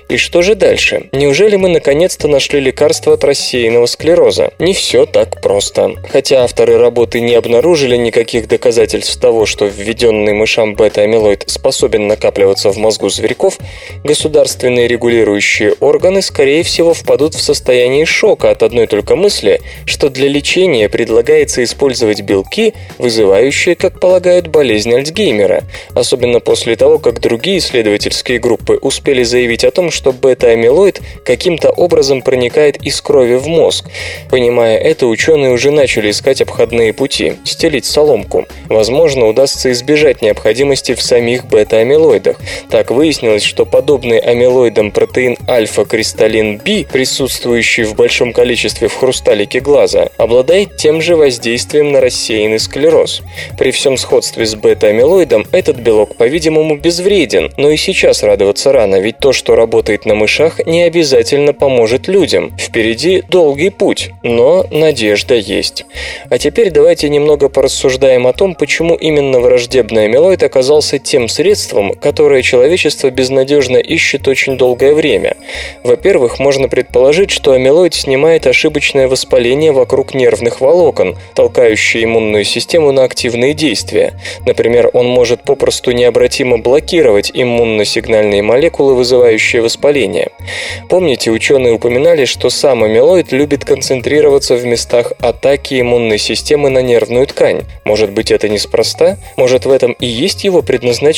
И что же дальше? Неужели мы наконец-то нашли лекарство от рассеянного склероза? Не все так просто. Хотя авторы работы не обнаружили никаких доказательств того, что введенный мышам бета-амилоид способен накапливаться в мозгу зверьков, государственные регулирующие органы, скорее всего, впадут в состояние шока от одной только мысли, что для лечения предлагается использовать белки, вызывающие, как полагают, болезнь Альцгеймера, особенно после того, как другие исследовательские группы успели заявить о том, что бета-амилоид каким-то образом проникает из крови в мозг. Понимая это, ученые уже начали искать обходные пути, стелить соломку. Возможно, удастся избежать необходимости в самих бета-амилоидах. Так выяснилось, что подобный амилоидам протеин альфа-кристаллин B, присутствующий в большом количестве в хрусталике глаза, обладает тем же воздействием на рассеянный склероз. При всем сходстве с бета-амилоидом этот белок, по-видимому, безвреден, но и сейчас радоваться рано, ведь то, что работает на мышах, не обязательно поможет людям. Впереди долгий путь, но надежда есть. А теперь давайте немного порассуждаем о том, почему именно враждебный амилоид оказался тем средством, которое человечество безнадежно ищет очень долгое время. Во-первых, можно предположить, что амилоид снимает ошибочное воспаление вокруг нервных волокон, толкающие иммунную систему на активные действия. Например, он может попросту необратимо блокировать иммунно-сигнальные молекулы, вызывающие воспаление. Помните, ученые упоминали, что сам амилоид любит концентрироваться в местах атаки иммунной системы на нервную ткань. Может быть, это неспроста? Может, в этом и есть его предназначение?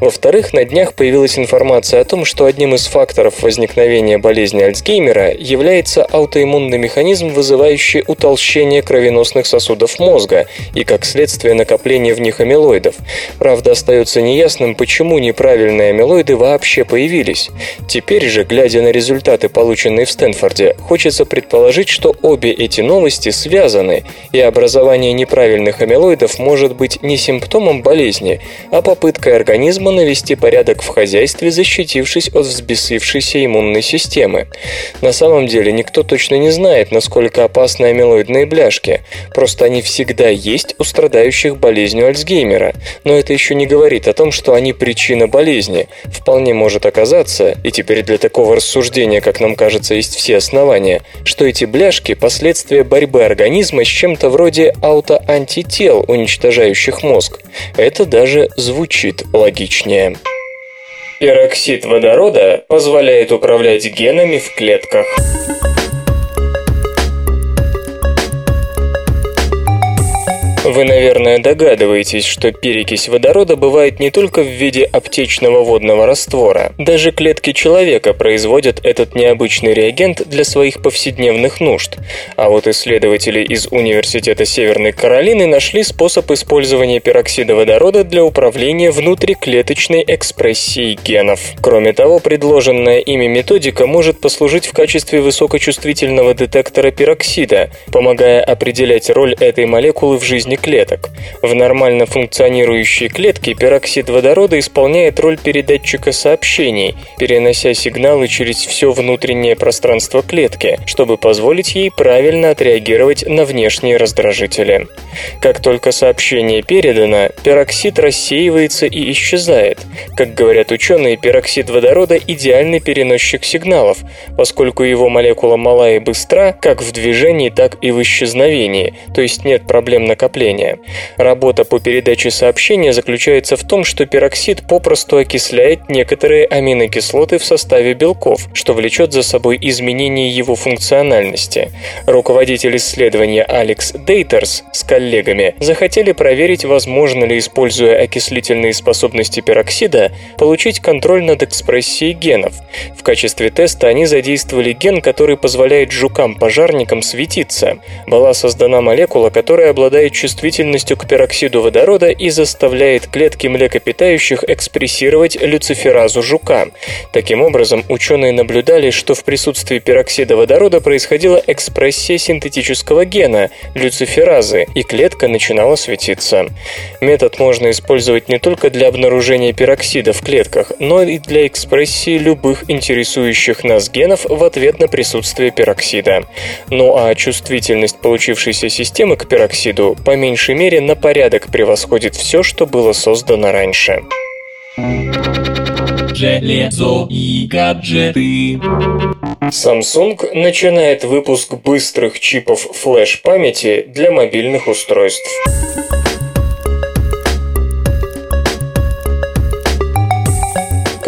Во-вторых, на днях появилась информация о том, что одним из факторов возникновения болезни Альцгеймера является аутоиммунный механизм, вызывающий утолщение кровеносных сосудов мозга и, как следствие, накопление в них амилоидов. Правда, остается неясным, почему неправильные амилоиды вообще появились. Теперь же, глядя на результаты, полученные в Стэнфорде, хочется предположить, что обе эти новости связаны, и образование неправильных амилоидов может быть не симптомом болезни, а попыткой организма навести порядок в хозяйстве, защитившись от взбесившейся иммунной системы. На самом деле никто точно не знает, насколько опасны амилоидные бляшки, просто они всегда есть у страдающих болезнью Альцгеймера, но это еще не говорит о том, что они причина болезни. Вполне может оказаться, и теперь для такого рассуждения, как нам кажется, есть все основания, что эти бляшки – последствия борьбы организма с чем-то вроде аутоантител, уничтожающих мозг. Это даже звучит логичнее. Пероксид водорода позволяет управлять генами в клетках. Вы, наверное, догадываетесь, что перекись водорода бывает не только в виде аптечного водного раствора. Даже клетки человека производят этот необычный реагент для своих повседневных нужд. А вот исследователи из Университета Северной Каролины нашли способ использования пероксида водорода для управления внутриклеточной экспрессией генов. Кроме того, предложенная ими методика может послужить в качестве высокочувствительного детектора пероксида, помогая определять роль этой молекулы в жизни клеток. В нормально функционирующей клетке пероксид водорода исполняет роль передатчика сообщений, перенося сигналы через все внутреннее пространство клетки, чтобы позволить ей правильно отреагировать на внешние раздражители. Как только сообщение передано, пероксид рассеивается и исчезает. Как говорят ученые, пероксид водорода – идеальный переносчик сигналов, поскольку его молекула мала и быстра как в движении, так и в исчезновении, то есть нет проблем накопления окисления. Работа по передаче сообщения заключается в том, что пероксид попросту окисляет некоторые аминокислоты в составе белков, что влечет за собой изменение его функциональности. Руководитель исследования Алекс Дейтерс с коллегами захотели проверить, возможно ли, используя окислительные способности пероксида, получить контроль над экспрессией генов. В качестве теста они задействовали ген, который позволяет жукам-пожарникам светиться. Была создана молекула, которая обладает чувствительностью к пероксиду водорода и заставляет клетки млекопитающих экспрессировать люциферазу жука. Таким образом, ученые наблюдали, что в присутствии пероксида водорода происходила экспрессия синтетического гена – люциферазы, и клетка начинала светиться. Метод можно использовать не только для обнаружения пероксида в клетках, но и для экспрессии любых интересующих нас генов в ответ на присутствие пероксида. Ну а чувствительность получившейся системы к пероксиду по меньшей мере на порядок превосходит все, что было создано раньше. Железо и гаджеты. Samsung начинает выпуск быстрых чипов флеш-памяти для мобильных устройств.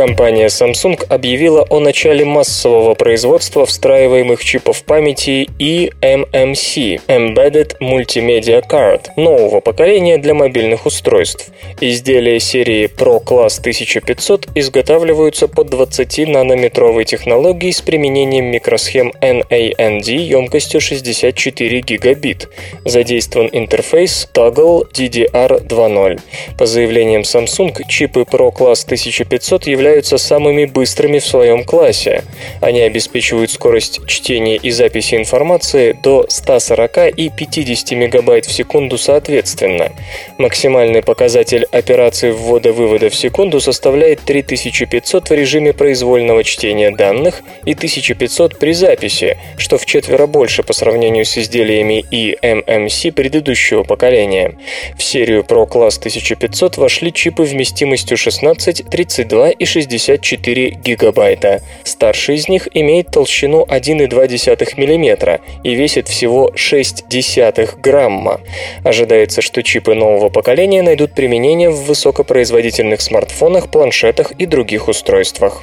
Компания Samsung объявила о начале массового производства встраиваемых чипов памяти eMMC – Embedded Multimedia Card нового поколения для мобильных устройств. Изделия серии Pro Class 1500 изготавливаются по 20-нанометровой технологии с применением микросхем NAND емкостью 64 гигабит. Задействован интерфейс Toggle DDR 2.0. По заявлениям Samsung, чипы Pro Class 1500 являются самыми быстрыми в своем классе. Они обеспечивают скорость чтения и записи информации до 140 и 50 мегабайт в секунду соответственно. Максимальный показатель операции ввода-вывода в секунду составляет 3500 в режиме произвольного чтения данных и 1500 при записи, что в четверо больше по сравнению с изделиями eMMC предыдущего поколения. В серию Pro Class 1500 вошли чипы вместимостью 16, 32 и 64 гигабайта. Старший из них имеет толщину 1,2 мм и весит всего 0,6 грамма. Ожидается, что чипы нового поколения найдут применение в высокопроизводительных смартфонах, планшетах и других устройствах.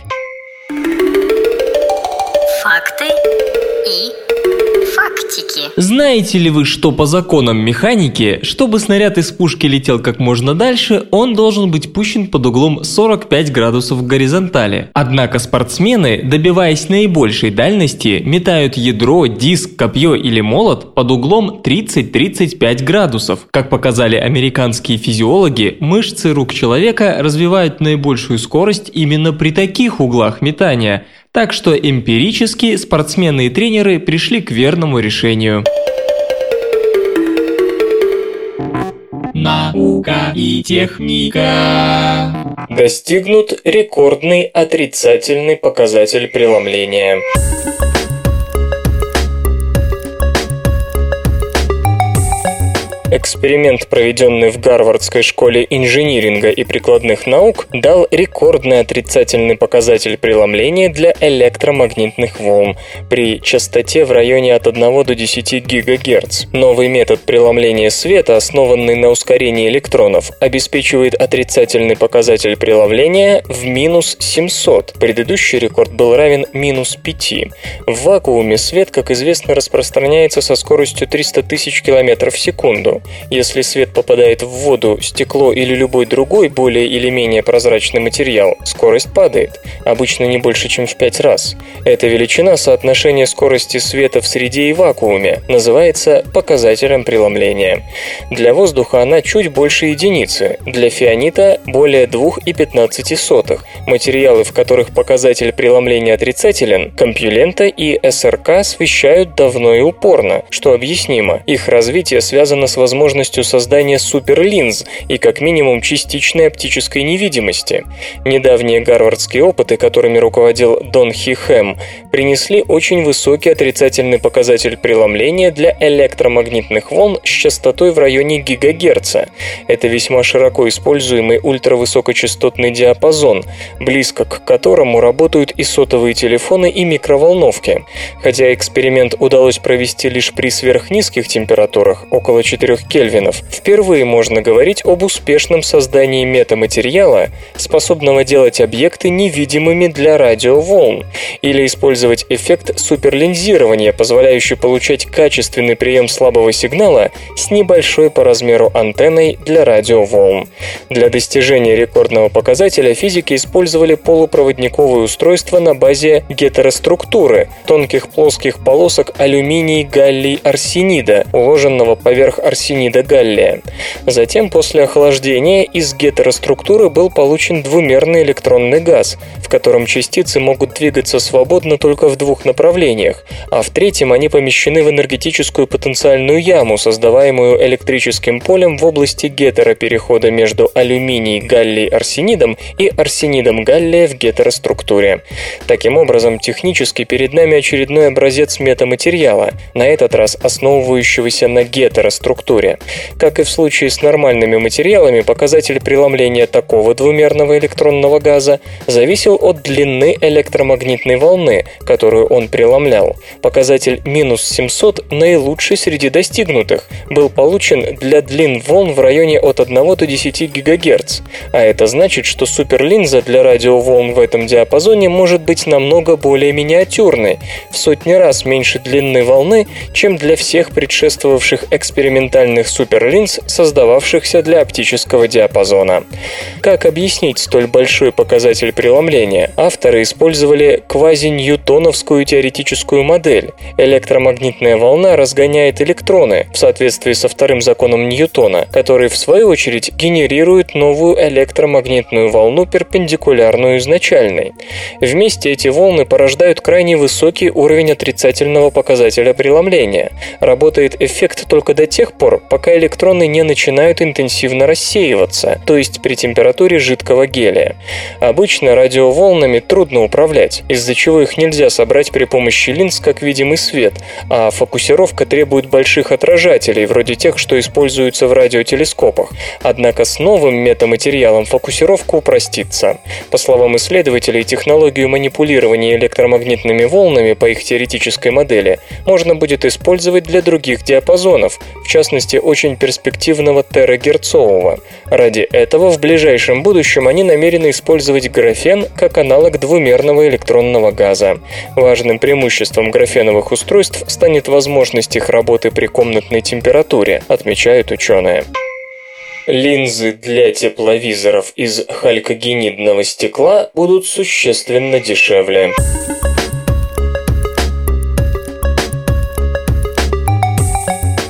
Знаете ли вы, что по законам механики, чтобы снаряд из пушки летел как можно дальше, он должен быть пущен под углом 45 градусов в горизонтали. Однако спортсмены, добиваясь наибольшей дальности, метают ядро, диск, копье или молот под углом 30-35 градусов. Как показали американские физиологи, мышцы рук человека развивают наибольшую скорость именно при таких углах метания – так что эмпирически спортсмены и тренеры пришли к верному решению. Наука и техника. Достигнут рекордный отрицательный показатель преломления. Эксперимент, проведенный в Гарвардской школе инжиниринга и прикладных наук, дал рекордный отрицательный показатель преломления для электромагнитных волн при частоте в районе от 1 до 10 ГГц. Новый метод преломления света, основанный на ускорении электронов, обеспечивает отрицательный показатель преломления в минус 700. Предыдущий рекорд был равен минус 5. В вакууме свет, как известно, распространяется со скоростью 300 тысяч километров в секунду. Если свет попадает в воду, стекло или любой другой более или менее прозрачный материал, скорость падает, обычно не больше, чем в 5 раз. Эта величина соотношения скорости света в среде и вакууме называется показателем преломления. Для воздуха она чуть больше единицы, для фианита более 2,15. Материалы, в которых показатель преломления отрицателен, компьюлента и СРК освещают давно и упорно, что объяснимо. Их развитие связано с возможностью создания суперлинз и как минимум частичной оптической невидимости. Недавние гарвардские опыты, которыми руководил Дон Хи Хэм, принесли очень высокий отрицательный показатель преломления для электромагнитных волн с частотой в районе гигагерца. Это весьма широко используемый ультравысокочастотный диапазон, близко к которому работают и сотовые телефоны, и микроволновки. Хотя эксперимент удалось провести лишь при сверхнизких температурах, около 4 кельвинов, впервые можно говорить об успешном создании метаматериала, способного делать объекты невидимыми для радиоволн, или использовать эффект суперлинзирования, позволяющий получать качественный прием слабого сигнала с небольшой по размеру антенной для радиоволн. Для достижения рекордного показателя физики использовали полупроводниковое устройство на базе гетероструктуры, тонких плоских полосок алюминий-галлий-арсенида, уложенного поверх арсенида галлия. Затем, после охлаждения, из гетероструктуры был получен двумерный электронный газ, в котором частицы могут двигаться свободно только в двух направлениях, а в третьем они помещены в энергетическую потенциальную яму, создаваемую электрическим полем в области гетероперехода между алюминий-галлий-арсенидом и арсенидом галлия в гетероструктуре. Таким образом, технически перед нами очередной образец метаматериала, на этот раз основывающегося на гетероструктуре температуре. Как и в случае с нормальными материалами, показатель преломления такого двумерного электронного газа зависел от длины электромагнитной волны, которую он преломлял. Показатель минус 700 наилучший среди достигнутых, был получен для длин волн в районе от 1 до 10 ГГц, а это значит, что суперлинза для радиоволн в этом диапазоне может быть намного более миниатюрной, в сотни раз меньше длины волны, чем для всех предшествовавших экспериментальных суперлинз, создававшихся для оптического диапазона. Как объяснить столь большой показатель преломления? Авторы использовали квази-ньютоновскую теоретическую модель. Электромагнитная волна разгоняет электроны в соответствии со вторым законом Ньютона, который в свою очередь генерирует новую электромагнитную волну перпендикулярную изначальной. Вместе эти волны порождают крайне высокий уровень отрицательного показателя преломления. Работает эффект только до тех пор, пока электроны не начинают интенсивно рассеиваться, то есть при температуре жидкого гелия. Обычно радиоволнами трудно управлять, из-за чего их нельзя собрать при помощи линз как видимый свет, а фокусировка требует больших отражателей, вроде тех, что используются в радиотелескопах. Однако с новым метаматериалом фокусировка упростится. По словам исследователей, технологию манипулирования электромагнитными волнами по их теоретической модели можно будет использовать для других диапазонов, в частности очень перспективного терагерцового. Ради этого в ближайшем будущем они намерены использовать графен как аналог двумерного электронного газа. Важным преимуществом графеновых устройств станет возможность их работы при комнатной температуре, отмечают ученые. Линзы для тепловизоров из халькогенидного стекла будут существенно дешевле.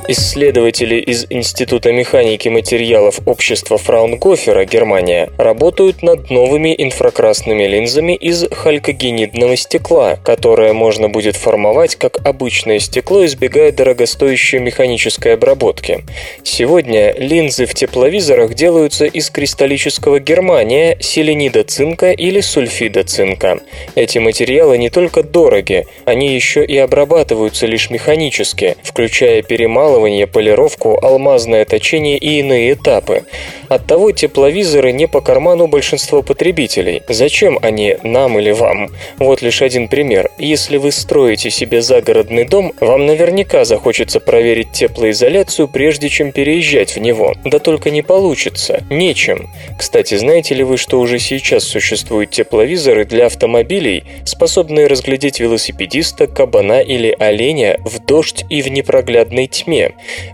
Исследователи из Института механики материалов общества Фраунгофера, Германия, работают над новыми инфракрасными линзами из халькогенидного стекла, которое можно будет формовать как обычное стекло, избегая дорогостоящей механической обработки. Сегодня линзы в тепловизорах делаются из кристаллического германия, селенида цинка или сульфида цинка. Эти материалы не только дороги, они еще и обрабатываются лишь механически, включая перемалывание перемалывание, полировку, алмазное точение и иные этапы. Оттого тепловизоры не по карману большинства потребителей. Зачем они нам или вам? Вот лишь один пример. Если вы строите себе загородный дом, вам наверняка захочется проверить теплоизоляцию, прежде чем переезжать в него. Да только не получится. Нечем. Кстати, знаете ли вы, что уже сейчас существуют тепловизоры для автомобилей, способные разглядеть велосипедиста, кабана или оленя в дождь и в непроглядной тьме?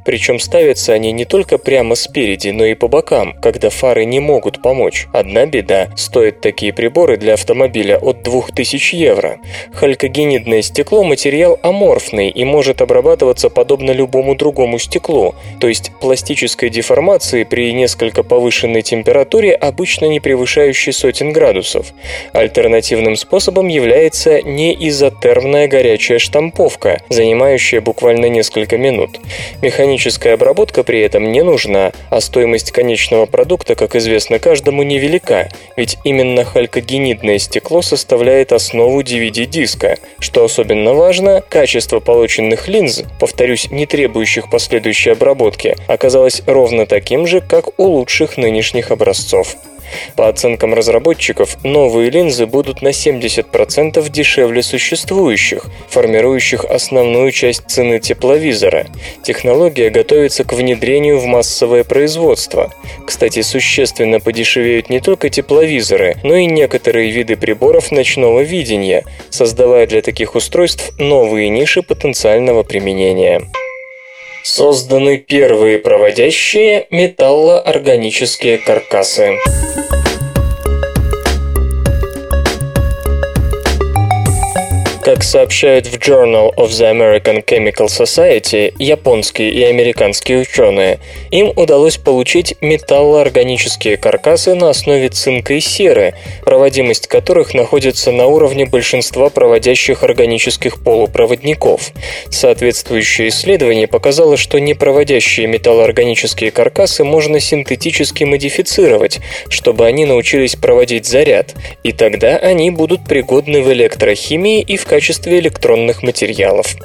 Причем ставятся они не только прямо спереди, но и по бокам, когда фары не могут помочь. Одна беда – стоят такие приборы для автомобиля от 2000 евро. Халькогенидное стекло – материал аморфный и может обрабатываться подобно любому другому стеклу, то есть пластической деформации при несколько повышенной температуре, обычно не превышающей сотен градусов. Альтернативным способом является неизотермная горячая штамповка, занимающая буквально несколько минут. Механическая обработка при этом не нужна, а стоимость конечного продукта, как известно каждому, невелика, ведь именно халькогенидное стекло составляет основу DVD-диска. Что особенно важно, качество полученных линз, повторюсь, не требующих последующей обработки, оказалось ровно таким же, как у лучших нынешних образцов. По оценкам разработчиков, новые линзы будут на 70% дешевле существующих, формирующих основную часть цены тепловизора. Технология готовится к внедрению в массовое производство. Кстати, существенно подешевеют не только тепловизоры, но и некоторые виды приборов ночного видения, создавая для таких устройств новые ниши потенциального применения. Созданы первые проводящие металлоорганические каркасы. Как сообщают в Journal of the American Chemical Society японские и американские ученые, им удалось получить металлоорганические каркасы на основе цинка и серы, проводимость которых находится на уровне большинства проводящих органических полупроводников. Соответствующее исследование показало, что непроводящие металлоорганические каркасы можно синтетически модифицировать, чтобы они научились проводить заряд, и тогда они будут пригодны в электрохимии и в качестве электронных материалов.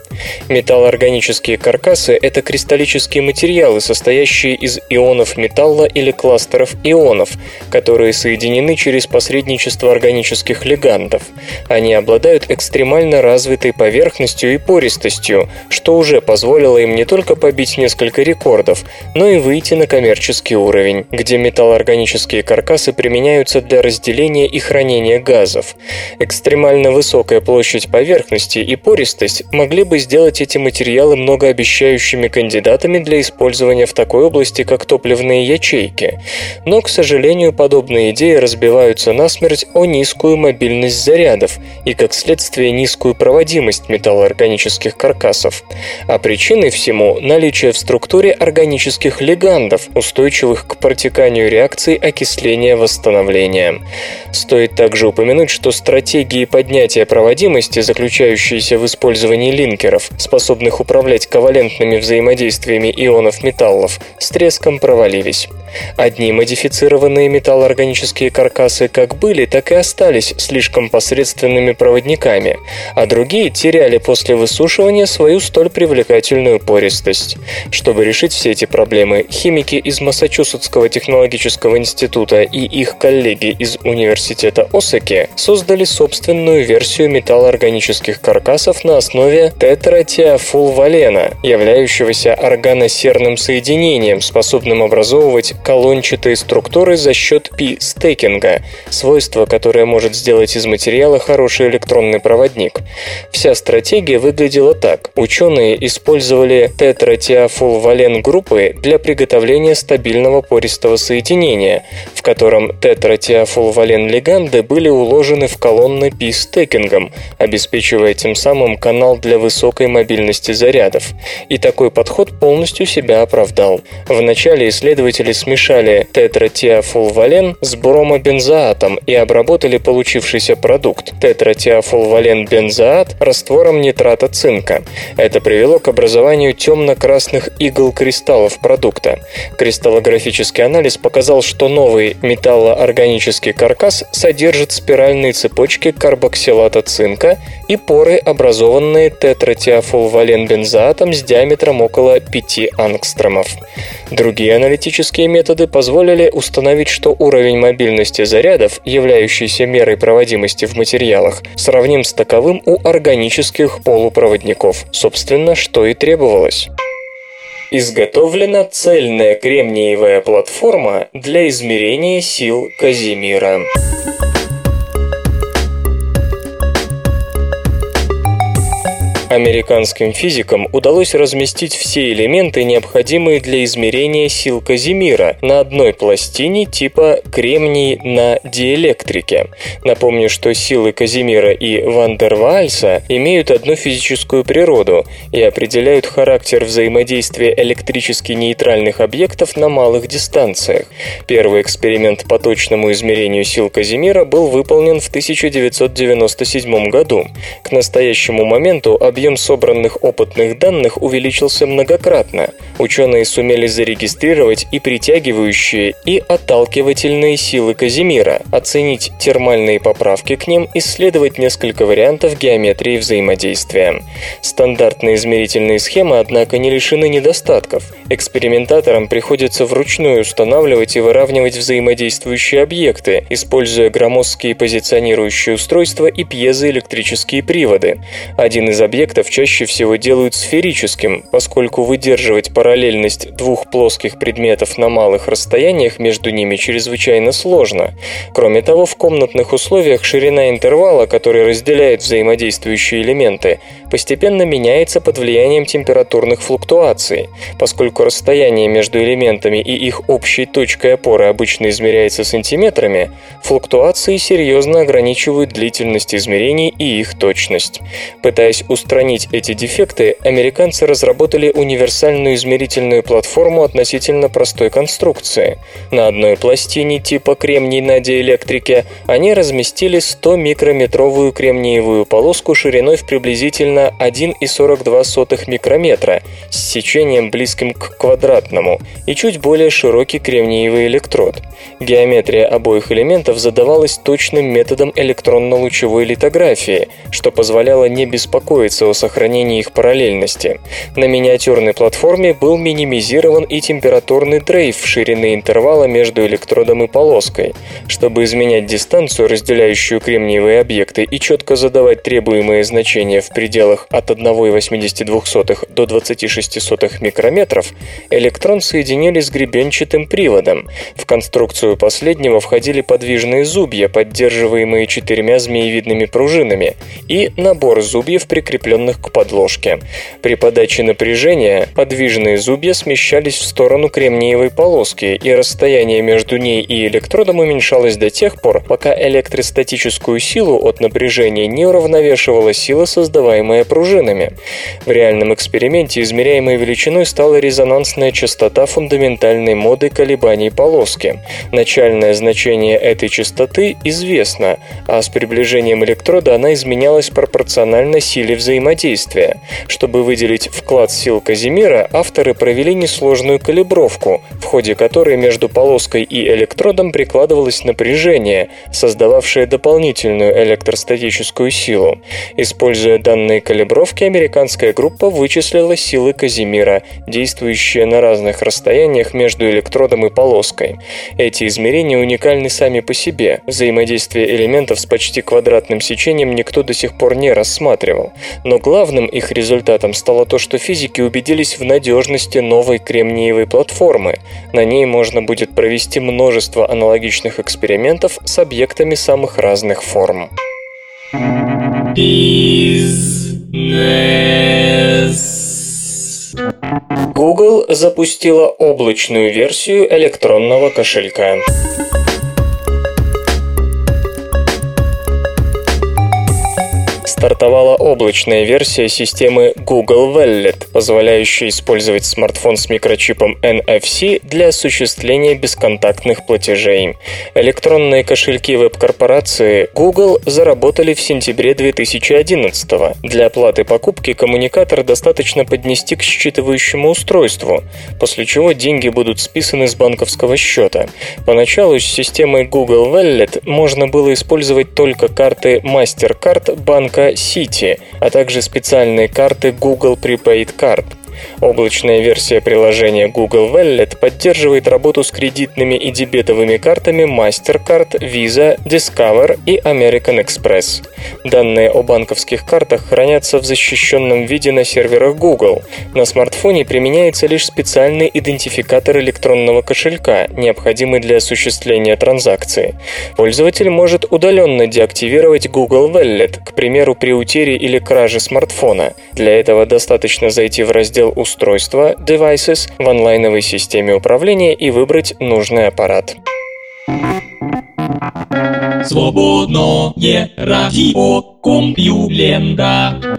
Металлоорганические каркасы – это кристаллические материалы, состоящие из ионов металла или кластеров ионов, которые соединены через посредничество органических легандов. Они обладают экстремально развитой поверхностью и пористостью, что уже позволило им не только побить несколько рекордов, но и выйти на коммерческий уровень, где металлоорганические каркасы применяются для разделения и хранения газов. Экстремально высокая площадь поверхности и пористость могли бы сделать эти материалы многообещающими кандидатами для использования в такой области, как топливные ячейки. Но, к сожалению, подобные идеи разбиваются насмерть о низкую мобильность зарядов и, как следствие, низкую проводимость металлоорганических каркасов. А причиной всему – наличие в структуре органических легандов, устойчивых к протеканию реакций окисления-восстановления. Стоит также упомянуть, что стратегии поднятия проводимости, заключающиеся в использовании линкеров, способных управлять ковалентными взаимодействиями ионов металлов, с треском провалились. Одни модифицированные металлоорганические каркасы как были, так и остались слишком посредственными проводниками, а другие теряли после высушивания свою столь привлекательную пористость. Чтобы решить все эти проблемы, химики из Массачусетского технологического института и их коллеги из университета Осаки создали собственную версию металлоорганических каркасов на основе тетратиафулвалена, являющегося органосерным соединением, способным образовывать колончатые структуры за счет пи-стекинга, свойство, которое может сделать из материала хороший электронный проводник. Вся стратегия выглядела так. Ученые использовали тетратиафулвален группы для приготовления стабильного пористого соединения, в котором тетратиафулвален леганды были уложены в колонны пи-стекингом, обеспечивая тем самым канал для высокой мобильности зарядов. И такой подход полностью себя оправдал. Вначале исследователи смешали тетратиафулвален с бромобензоатом и обработали получившийся продукт тетратиафулвален бензоат раствором нитрата цинка. Это привело к образованию темно-красных игл кристаллов продукта. Кристаллографический анализ показал, что новый металлоорганический каркас содержит спиральные цепочки карбоксилата цинка и поры, образованные тетратиафулваленбензоатом с диаметром около 5 ангстромов. Другие аналитические методы позволили установить, что уровень мобильности зарядов, являющийся мерой проводимости в материалах, сравним с таковым у органических полупроводников, собственно, что и требовалось. Изготовлена цельная кремниевая платформа для измерения сил Казимира. Американским физикам удалось разместить все элементы, необходимые для измерения сил Казимира, на одной пластине типа кремний на диэлектрике. Напомню, что силы Казимира и Вандервальса имеют одну физическую природу и определяют характер взаимодействия электрически нейтральных объектов на малых дистанциях. Первый эксперимент по точному измерению сил Казимира был выполнен в 1997 году. К настоящему моменту объект объем собранных опытных данных увеличился многократно. Ученые сумели зарегистрировать и притягивающие, и отталкивательные силы Казимира, оценить термальные поправки к ним, исследовать несколько вариантов геометрии взаимодействия. Стандартные измерительные схемы, однако, не лишены недостатков. Экспериментаторам приходится вручную устанавливать и выравнивать взаимодействующие объекты, используя громоздкие позиционирующие устройства и пьезоэлектрические приводы. Один из объектов объектов чаще всего делают сферическим, поскольку выдерживать параллельность двух плоских предметов на малых расстояниях между ними чрезвычайно сложно. Кроме того, в комнатных условиях ширина интервала, который разделяет взаимодействующие элементы, постепенно меняется под влиянием температурных флуктуаций. Поскольку расстояние между элементами и их общей точкой опоры обычно измеряется сантиметрами, флуктуации серьезно ограничивают длительность измерений и их точность. Пытаясь устранить эти дефекты, американцы разработали универсальную измерительную платформу относительно простой конструкции. На одной пластине типа кремний на диэлектрике они разместили 100 микрометровую кремниевую полоску шириной в приблизительно примерно 1,42 микрометра с сечением близким к квадратному и чуть более широкий кремниевый электрод. Геометрия обоих элементов задавалась точным методом электронно-лучевой литографии, что позволяло не беспокоиться о сохранении их параллельности. На миниатюрной платформе был минимизирован и температурный дрейф ширины интервала между электродом и полоской. Чтобы изменять дистанцию, разделяющую кремниевые объекты, и четко задавать требуемые значения в пределах от 1,82 до 26 микрометров, электрон соединили с гребенчатым приводом. В конструкцию последнего входили подвижные зубья, поддерживаемые четырьмя змеевидными пружинами, и набор зубьев, прикрепленных к подложке. При подаче напряжения подвижные зубья смещались в сторону кремниевой полоски, и расстояние между ней и электродом уменьшалось до тех пор, пока электростатическую силу от напряжения не уравновешивала сила, создаваемая пружинами. В реальном эксперименте измеряемой величиной стала резонансная частота фундаментальной моды колебаний полоски. Начальное значение этой частоты известно, а с приближением электрода она изменялась пропорционально силе взаимодействия. Чтобы выделить вклад сил Казимира, авторы провели несложную калибровку, в ходе которой между полоской и электродом прикладывалось напряжение, создававшее дополнительную электростатическую силу. Используя данные калибровки, американская группа вычислила силы Казимира, действующие на разных расстояниях между электродом и полоской. Эти измерения уникальны сами по себе. Взаимодействие элементов с почти квадратным сечением никто до сих пор не рассматривал. Но главным их результатом стало то, что физики убедились в надежности новой кремниевой платформы. На ней можно будет провести множество аналогичных экспериментов с объектами самых разных форм. Бизнес. Google запустила облачную версию электронного кошелька. Стартовала облачная версия системы Google Wallet, позволяющая использовать смартфон с микрочипом NFC для осуществления бесконтактных платежей. Электронные кошельки веб-корпорации Google заработали в сентябре 2011 -го. Для оплаты покупки коммуникатор достаточно поднести к считывающему устройству, после чего деньги будут списаны с банковского счета. Поначалу с системой Google Wallet можно было использовать только карты MasterCard банка City, а также специальные карты Google Prepaid Card. Облачная версия приложения Google Wallet поддерживает работу с кредитными и дебетовыми картами MasterCard, Visa, Discover и American Express. Данные о банковских картах хранятся в защищенном виде на серверах Google. На смартфоне применяется лишь специальный идентификатор электронного кошелька, необходимый для осуществления транзакции. Пользователь может удаленно деактивировать Google Wallet, к примеру, при утере или краже смартфона. Для этого достаточно зайти в раздел устройства Devices в онлайновой системе управления и выбрать нужный аппарат. Свободное радио Компьюлента.